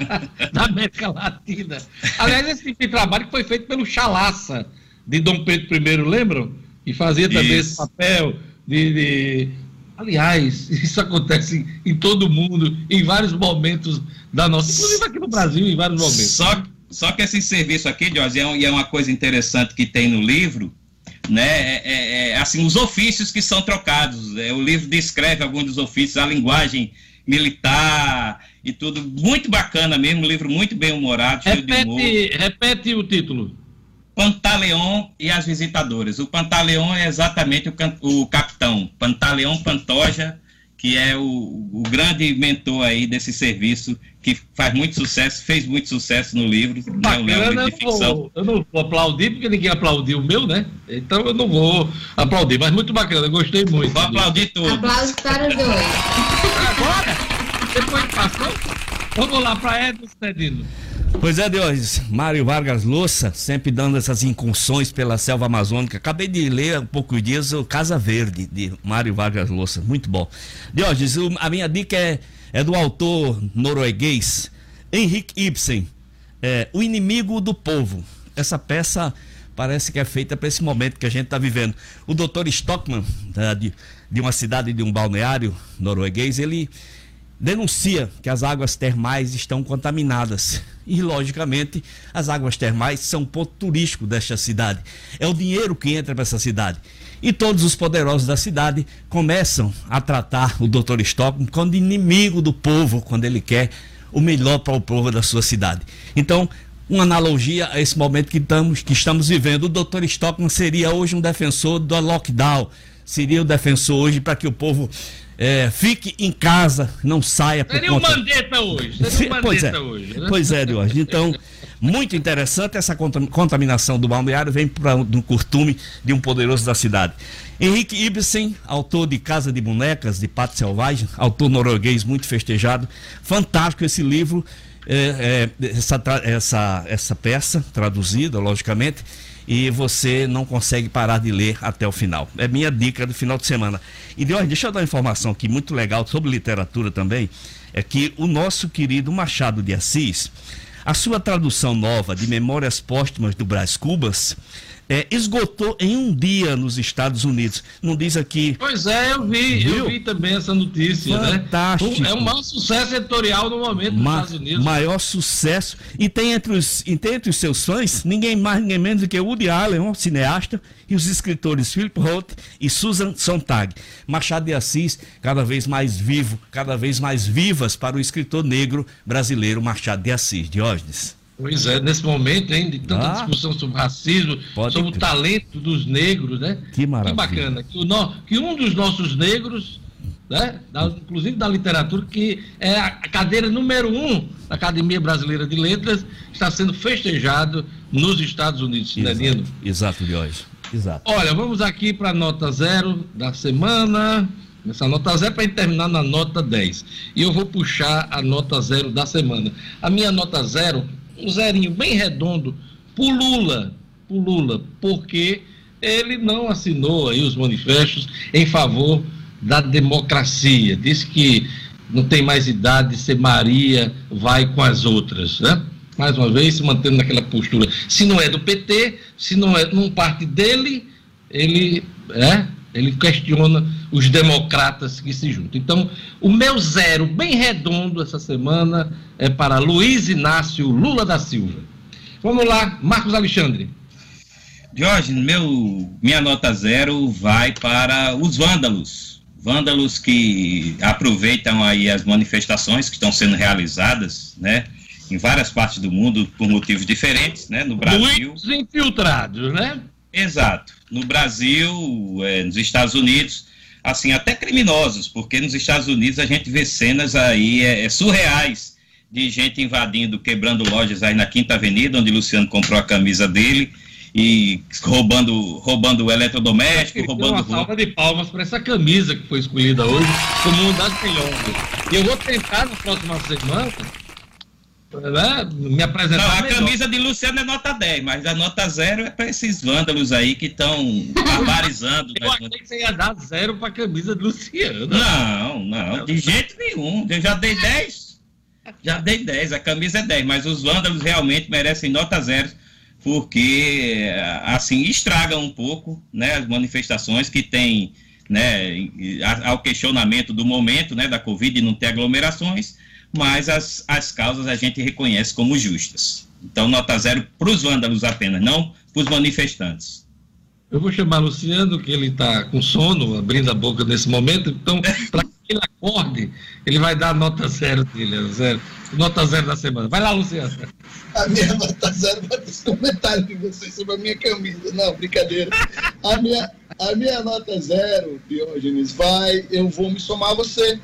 [laughs] da América Latina. Aliás, esse tipo de trabalho que foi feito pelo Chalaça, de Dom Pedro I, lembram? E fazia também Isso. esse papel de, de- Aliás, [laughs] isso acontece em, todo mundo, em vários momentos da nossa. Inclusive aqui no Brasil, em vários momentos. Só, só que esse serviço aqui, Jorge, é, e é uma coisa interessante que tem no livro, né? É, é- é, assim, os ofícios que são trocados. É, o livro descreve alguns dos ofícios, a linguagem militar e tudo. Muito bacana mesmo, um livro muito bem humorado, cheio de humor. Repete, repete o título. Pantaleão e as visitadoras. O Pantaleão é exatamente o, o capitão, Pantaleão Pantoja, que é o, o grande mentor aí desse serviço, que faz muito sucesso, fez muito sucesso no livro, né, um livro Bacana, de eu, ficção. vou, eu não vou aplaudir, porque ninguém aplaudiu o meu, né? Então eu não vou aplaudir, mas muito bacana, gostei muito. Vou aplaudir tudo. Aplausos para os dois. Agora, depois que passou, vamos lá para Edson Cedino. Pois é, Deus, Mário Vargas Llosa, sempre dando essas incursões pela selva amazônica. Acabei de ler há poucos dias o Casa Verde, de Mário Vargas Llosa, muito bom. O- a minha dica é, é do autor norueguês Henrik Ibsen, é, O Inimigo do Povo. Essa peça parece que é feita para esse momento que a gente está vivendo. O Dr. Stockman, de, de uma cidade de um balneário norueguês, ele denuncia que as águas termais estão contaminadas. E, logicamente, as águas termais são ponto turístico desta cidade. É o dinheiro que entra para essa cidade. E todos os poderosos da cidade começam a tratar o Dr. Stockman como inimigo do povo, quando ele quer o melhor para o povo da sua cidade. Então, uma analogia a esse momento que estamos, que estamos vivendo. O Dr. Stockman seria hoje um defensor do lockdown, seria o defensor hoje para que o povo eh, fique em casa, não saia por Seria o conta... Mandetta hoje. Seria o [laughs] pois é, Mandetta hoje. Né? pois é, Diógenes. Então, [laughs] muito interessante essa contam- contaminação do balneário vem para um costume de um poderoso da cidade. Henrique Ibsen, autor de Casa de Bonecas, de Pato Selvagem, autor norueguês muito festejado. Fantástico esse livro, é, é, essa, essa, essa peça, traduzida, logicamente, e você não consegue parar de ler até o final. É minha dica do final de semana. E Diógenes, deixa eu dar uma informação aqui muito legal sobre literatura também, é que o nosso querido Machado de Assis, a sua tradução nova de Memórias Póstumas do Brás Cubas, é, esgotou em um dia nos Estados Unidos. Não diz aqui. Pois é, eu vi, Viu? eu vi também essa notícia, Fantástico. né? É o maior sucesso editorial no momento nos Ma- Estados Unidos. maior sucesso. E tem entre, os, tem entre os seus fãs ninguém mais, ninguém menos do que Woody Allen, um cineasta, e os escritores Philip Roth e Susan Sontag. Machado de Assis, cada vez mais vivo, cada vez mais vivas para o escritor negro brasileiro Machado de Assis. Diógenes. Pois é, nesse momento, hein, de tanta Ah. discussão sobre racismo, sobre o crer. talento dos negros, né? Que maravilha. bacana. Que, o no- que um dos nossos negros, né, da- inclusive da literatura, que é a cadeira número um da Academia Brasileira de Letras, está sendo festejado nos Estados Unidos, né, Nino? Exato, Diógenes. Exato. Olha, vamos aqui para a nota zero da semana. Essa nota zero para terminar na nota 10. E eu vou puxar a nota zero da semana. A minha nota zero, um zerinho bem redondo, pro Lula. Pro Lula, porque ele não assinou aí os manifestos em favor da democracia. Disse que não tem mais idade de ser Maria, vai com as outras, né? mais uma vez, se mantendo naquela postura. Se não é do PT, se não é num parte dele, ele, é, ele questiona os democratas que se juntam. Então, o meu zero, bem redondo essa semana, é para Luiz Inácio Lula da Silva. Vamos lá, Marcos Alexandre. Jorge, meu, minha nota zero vai para os vândalos. Vândalos que aproveitam aí as manifestações que estão sendo realizadas, né? Em várias partes do mundo por motivos diferentes, né? No Brasil. Muitos infiltrados, né? Exato. No Brasil, é, nos Estados Unidos, assim, até criminosos, porque nos Estados Unidos a gente vê cenas aí é, é surreais de gente invadindo, quebrando lojas aí na Quinta Avenida, onde Luciano comprou a camisa dele e roubando, roubando o eletrodoméstico, roubando uma salva de palmas para essa camisa que foi escolhida hoje como uma das melhores. E eu vou tentar na próxima semana né, me apresentar. Não, a melhor. camisa de Luciano é nota 10, mas a nota zero é para esses vândalos aí que estão barbarizando. Eu né? achei que você ia dar zero para a camisa de Luciano. Não, não, de jeito nenhum. Eu já dei 10. Já dei 10, a camisa é 10, mas os vândalos realmente merecem nota zero, porque assim estragam um pouco né, as manifestações que tem né, ao questionamento do momento né, da Covid e não ter aglomerações, mas as, as causas a gente reconhece como justas. Então, nota zero para os vândalos apenas, não para os manifestantes. Eu vou chamar Luciano, que ele está com sono, abrindo a boca nesse momento, então, [laughs] para que ele acorde, ele vai dar nota zero dele, zero, nota zero da semana. Vai lá, Luciano. A minha nota zero vai para os comentários de vocês sobre a minha camisa. Não, brincadeira. A minha, a minha nota zero, Diógenes, vai, eu vou me somar a você.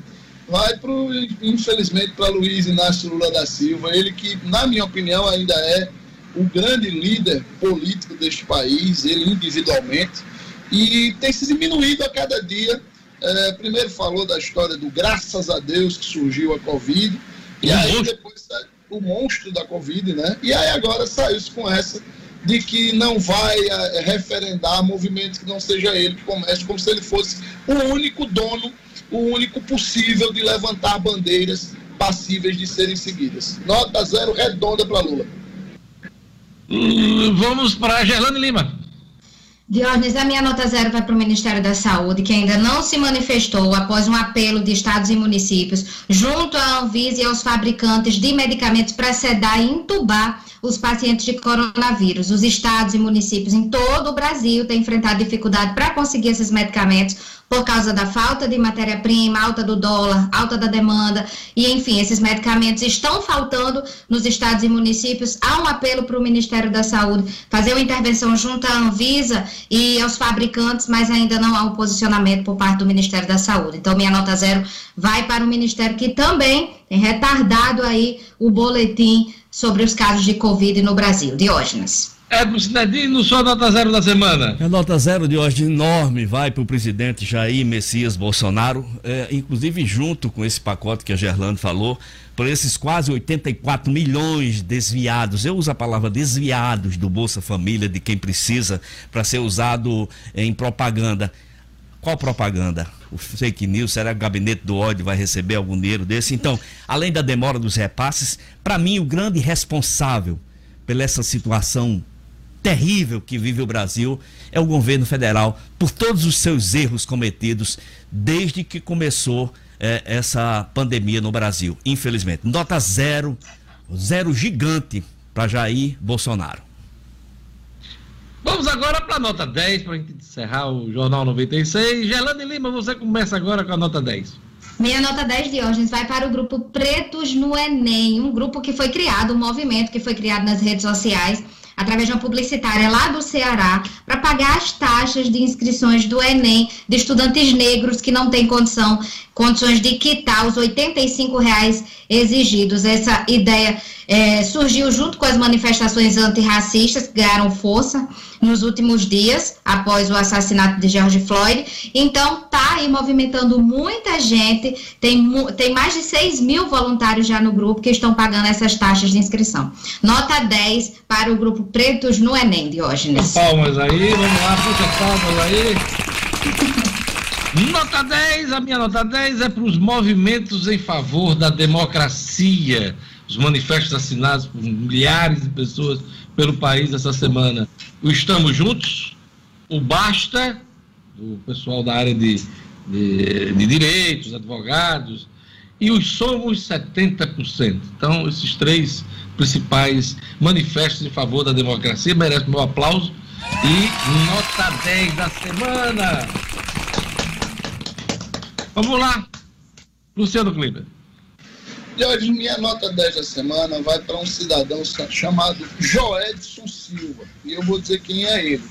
Vai pro, infelizmente, para Luiz Inácio Lula da Silva, ele que, na minha opinião, ainda é o grande líder político deste país, ele individualmente, e tem se diminuído a cada dia. É, primeiro falou da história do graças a Deus que surgiu a Covid, e aí depois o monstro da Covid, né? E aí agora saiu-se com essa de que não vai eh, referendar movimentos que não seja ele que comece, como se ele fosse o único dono, o único possível de levantar bandeiras passíveis de serem seguidas. Nota zero redonda para Lula. Hum, Vamos para Gerlane Lima. Diógenes, a minha nota zero vai para o Ministério da Saúde, que ainda não se manifestou após um apelo de estados e municípios, junto à Anvisa e aos fabricantes de medicamentos para sedar e entubar os pacientes de coronavírus. Os estados e municípios em todo o Brasil têm enfrentado dificuldade para conseguir esses medicamentos por causa da falta de matéria-prima, alta do dólar, alta da demanda, e enfim, esses medicamentos estão faltando nos estados e municípios. Há um apelo para o Ministério da Saúde fazer uma intervenção junto à Anvisa e aos fabricantes, mas ainda não há um posicionamento por parte do Ministério da Saúde. Então, minha nota zero vai para o Ministério que também tem retardado aí o boletim sobre os casos de Covid no Brasil. Diógenes. Edmo Cinedino, sua nota zero da semana. A nota zero de hoje enorme vai para o presidente Jair Messias Bolsonaro, é, inclusive junto com esse pacote que a Gerlando falou, por esses quase 84 milhões desviados, eu uso a palavra desviados do Bolsa Família, de quem precisa, para ser usado em propaganda. Qual propaganda? O fake news, será que o gabinete do ódio vai receber algum dinheiro desse? Então, além da demora dos repasses, para mim o grande responsável pela essa situação terrível que vive o Brasil é o governo federal por todos os seus erros cometidos desde que começou eh, essa pandemia no Brasil, infelizmente. Nota zero, zero gigante para Jair Bolsonaro. Vamos agora para a nota 10, para a gente encerrar o Jornal 96. Gerlane Lima, você começa agora com a nota 10. Minha nota 10 de hoje vai para o grupo Pretos no Enem, um grupo que foi criado, um movimento que foi criado nas redes sociais, através de uma publicitária lá do Ceará, para pagar as taxas de inscrições do Enem de estudantes negros que não têm condição, condições de quitar os 85 reais exigidos. Essa ideia eh, surgiu junto com as manifestações antirracistas que ganharam força nos últimos dias, após o assassinato de George Floyd. Então, tá aí movimentando muita gente, tem, tem mais de 6 mil voluntários já no grupo que estão pagando essas taxas de inscrição. Nota 10 para o grupo Pretos no Enem, Diógenes. Palmas aí, vamos lá, puxa palmas aí. [laughs] Nota 10, a minha nota 10 é para os movimentos em favor da democracia. Os manifestos assinados por milhares de pessoas pelo país essa semana. O Estamos Juntos, o Basta, o pessoal da área de, de, de direitos, advogados, e os Somos 70%. Então, esses três principais manifestos em favor da democracia merecem meu aplauso e nota 10 da semana. Vamos lá, Luciano Kleber. E hoje minha nota 10 da semana vai para um cidadão chamado Joedson Silva. E eu vou dizer quem é ele.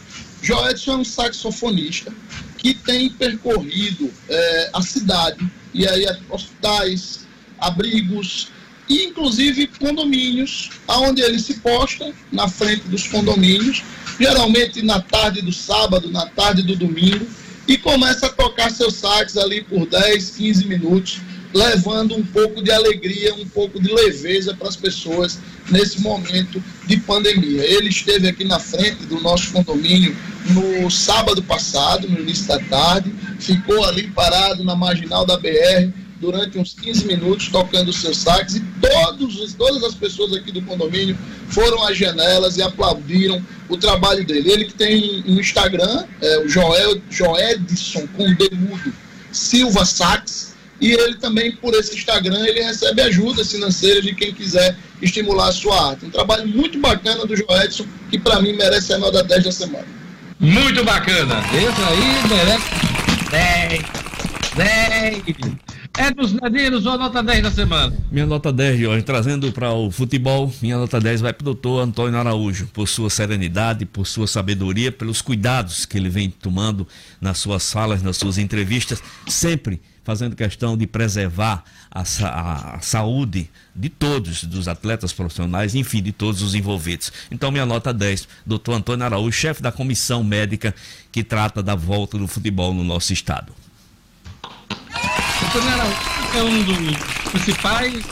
Joedson é um saxofonista que tem percorrido é, a cidade, e aí hospitais, abrigos, e inclusive condomínios, aonde ele se posta na frente dos condomínios, geralmente na tarde do sábado, na tarde do domingo, e começa a tocar seus sax ali por 10, 15 minutos levando um pouco de alegria, um pouco de leveza para as pessoas nesse momento de pandemia. Ele esteve aqui na frente do nosso condomínio no sábado passado, no início da tarde, ficou ali parado na marginal da BR durante uns 15 minutos tocando seus sax e todos, todas as pessoas aqui do condomínio foram às janelas e aplaudiram o trabalho dele. Ele que tem um Instagram, é o Joel, Joedson com Demudo Silva Sax, e ele também, por esse Instagram, ele recebe ajuda financeira de quem quiser estimular a sua arte. Um trabalho muito bacana do Joedson, que para mim merece a nota 10 da semana. Muito bacana. Esse aí merece 10. 10. Edson Medeiros, sua nota 10 da semana. Minha nota 10 de hoje, trazendo para o futebol, minha nota 10 vai para o doutor Antônio Araújo, por sua serenidade, por sua sabedoria, pelos cuidados que ele vem tomando nas suas falas, nas suas entrevistas, sempre fazendo questão de preservar a, a, a, saúde de todos, dos atletas profissionais, enfim, de todos os envolvidos. Então, minha nota 10, doutor Antônio Araújo, chefe da comissão médica que trata da volta do futebol no nosso estado. Antônio Araújo é um dos principais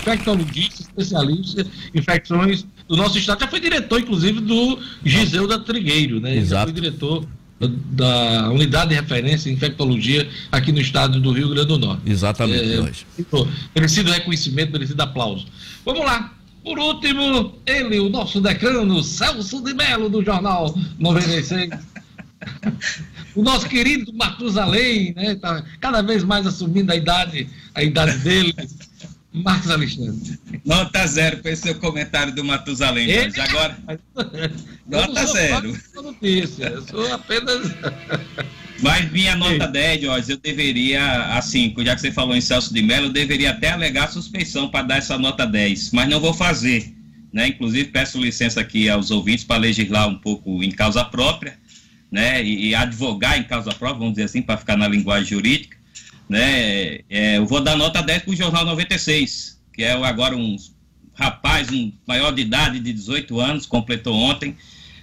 infectologistas, especialistas em infecções do nosso estado. Já foi diretor, inclusive, do Giseu da Trigueiro, né? Exato. Já foi diretor da unidade de referência em infectologia aqui no estado do Rio Grande do Norte. Exatamente. É, merecido reconhecimento, merecido aplauso. Vamos lá. Por último, ele, o nosso decano, Celso de Mello, do Jornal 96. [laughs] o nosso querido Matusalém, né? Tá cada vez mais assumindo a idade, a idade dele. Marcos Alexandre. Nota zero para esse seu comentário do Matusalém. É? Agora, nota zero. Notícia, eu sou apenas. Mas minha nota 10, Jorge, eu deveria, assim, já que você falou em Celso de Mello, eu deveria até alegar suspeição para dar essa nota 10, mas não vou fazer. Né? Inclusive, peço licença aqui aos ouvintes para legislar um pouco em causa própria, né? E, e advogar em causa própria, vamos dizer assim, para ficar na linguagem jurídica né? É, eu vou dar nota 10 para o Jornal 96, que é agora um rapaz, um maior de idade, de 18 anos, completou ontem.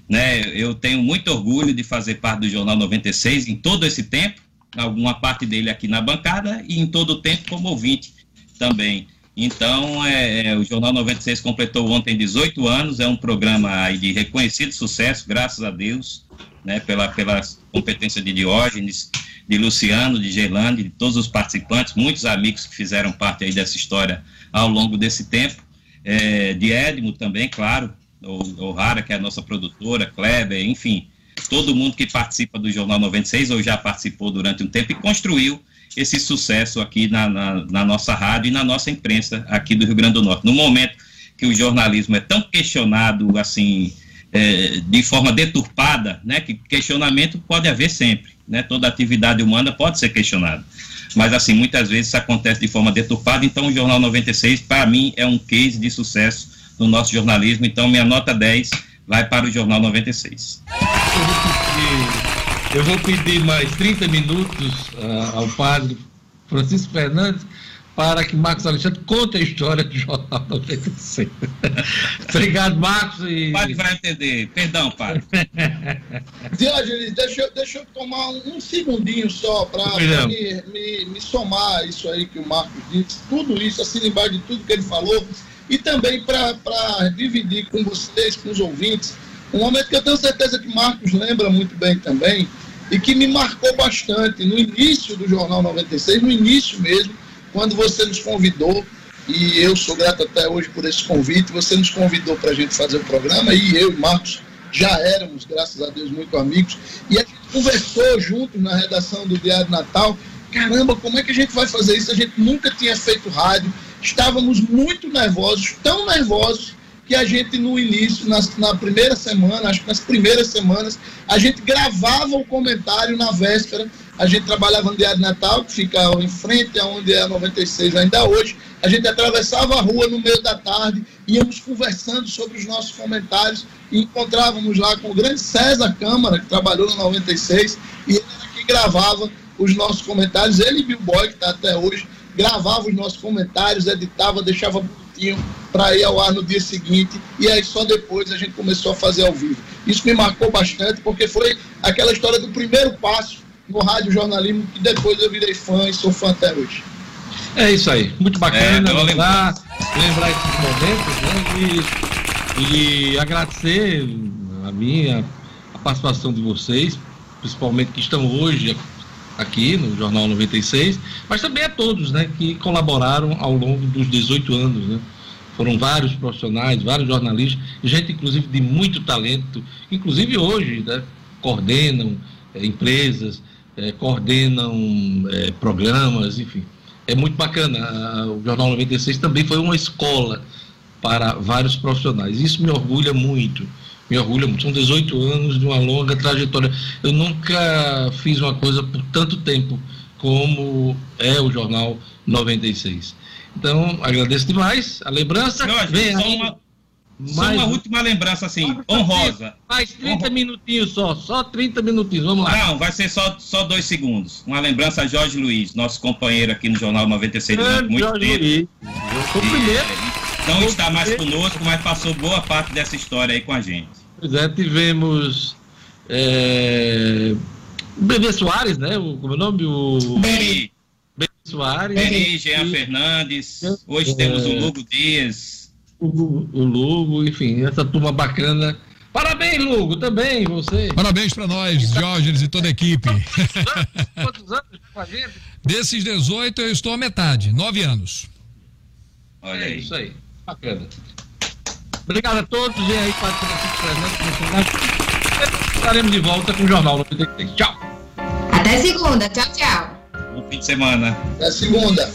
Né? Eu tenho muito orgulho de fazer parte do Jornal 96 em todo esse tempo, alguma parte dele aqui na bancada e em todo o tempo como ouvinte também. Então, é, é, o Jornal 96 completou ontem 18 anos, é um programa de reconhecido sucesso, graças a Deus, né, pela, pela competência de Diógenes, de Luciano, de Gelane, de todos os participantes, muitos amigos que fizeram parte aí dessa história ao longo desse tempo, é, de Edmo também, claro, o Rara, que é a nossa produtora, Kleber, enfim, todo mundo que participa do Jornal 96 ou já participou durante um tempo e construiu esse sucesso aqui na, na, na nossa rádio e na nossa imprensa aqui do Rio Grande do Norte. No momento que o jornalismo é tão questionado, assim, é, de forma deturpada, né, que questionamento pode haver sempre né? Toda atividade humana pode ser questionada. Mas, assim, muitas vezes isso acontece de forma deturpada. Então, o Jornal 96, para mim, é um case de sucesso no nosso jornalismo. Então, minha nota 10 vai para o Jornal 96. Eu vou pedir, mais 30 minutos uh, ao padre Francisco Fernandes para que Marcos Alexandre conte a história do Jornal 96. [laughs] Obrigado, Marcos. E... O padre vai entender. Perdão, padre. [laughs] Diógenes, deixa, deixa eu tomar um, um segundinho só para me, me, me, somar isso aí que o Marcos disse, tudo isso, assim, embaixo de tudo que ele falou, e também para dividir com vocês, com os ouvintes, um momento que eu tenho certeza que Marcos lembra muito bem também, e que me marcou bastante no início do Jornal 96, no início mesmo, quando você nos convidou e eu sou grato até hoje por esse convite. Você nos convidou para a gente fazer o programa e eu e Marcos já éramos, graças a Deus, muito amigos. E a gente conversou juntos na redação do Diário Natal. Caramba, como é que a gente vai fazer isso? A gente nunca tinha feito rádio. Estávamos muito nervosos, tão nervosos que a gente no início, nas, na primeira semana, acho que nas primeiras semanas, a gente gravava o comentário na véspera. A gente trabalhava no Diário Natal, que fica em frente aonde é a 96 ainda hoje. A gente atravessava a rua no meio da tarde, íamos conversando sobre os nossos comentários e encontrávamos lá com o grande César Câmara, que trabalhou no 96, e ele era que gravava os nossos comentários. Ele e Bill Boy, que está até hoje, gravava os nossos comentários, editava, deixava bonitinho para ir ao ar no dia seguinte, e aí só depois a gente começou a fazer ao vivo. Isso me marcou bastante, porque foi aquela história do primeiro passo no rádio jornalismo, que depois eu virei fã e sou fã até hoje. É isso aí, muito bacana é, lembrar, lembrar esses momentos, né? E, e agradecer a minha a participação de vocês, principalmente que estão hoje aqui no Jornal 96, mas também a todos né, que colaboraram ao longo dos 18 anos. Né? Foram vários profissionais, vários jornalistas, gente inclusive de muito talento, inclusive hoje né, coordenam é, empresas, é, coordenam é, programas, enfim. É muito bacana. O Jornal 96 também foi uma escola para vários profissionais. Isso me orgulha muito me orgulha muito. São 18 anos de uma longa trajetória. Eu nunca fiz uma coisa por tanto tempo como é o Jornal 96. Então, agradeço demais a lembrança. Não, vem só, uma, mais... só uma última lembrança assim, honrosa. Mais 30 minutinhos só, só 30 minutinhos, vamos lá. Não, vai ser só, só dois segundos. Uma lembrança a Jorge Luiz, nosso companheiro aqui no Jornal 96 durante muito Jorge tempo. Luiz. Eu sou primeiro. Não está mais conosco, mas passou boa parte dessa história aí com a gente. Pois é, tivemos é, o Bebê Soares, né? O, como é o nome? O Beri. Soares. Beri, Jean Fernandes. Hoje é, temos o Lugo Dias. O, o Lugo, enfim, essa turma bacana. Parabéns, Lugo, também, você. Parabéns para nós, Diógenes e toda a equipe. Quantos anos fazendo? Desses 18, eu estou a metade, nove anos. Olha é isso aí, bacana. Obrigado a todos e aí presente. Estaremos de volta com o Jornal 96. Tchau. Até segunda. Tchau, tchau. Bom fim de semana. Até segunda.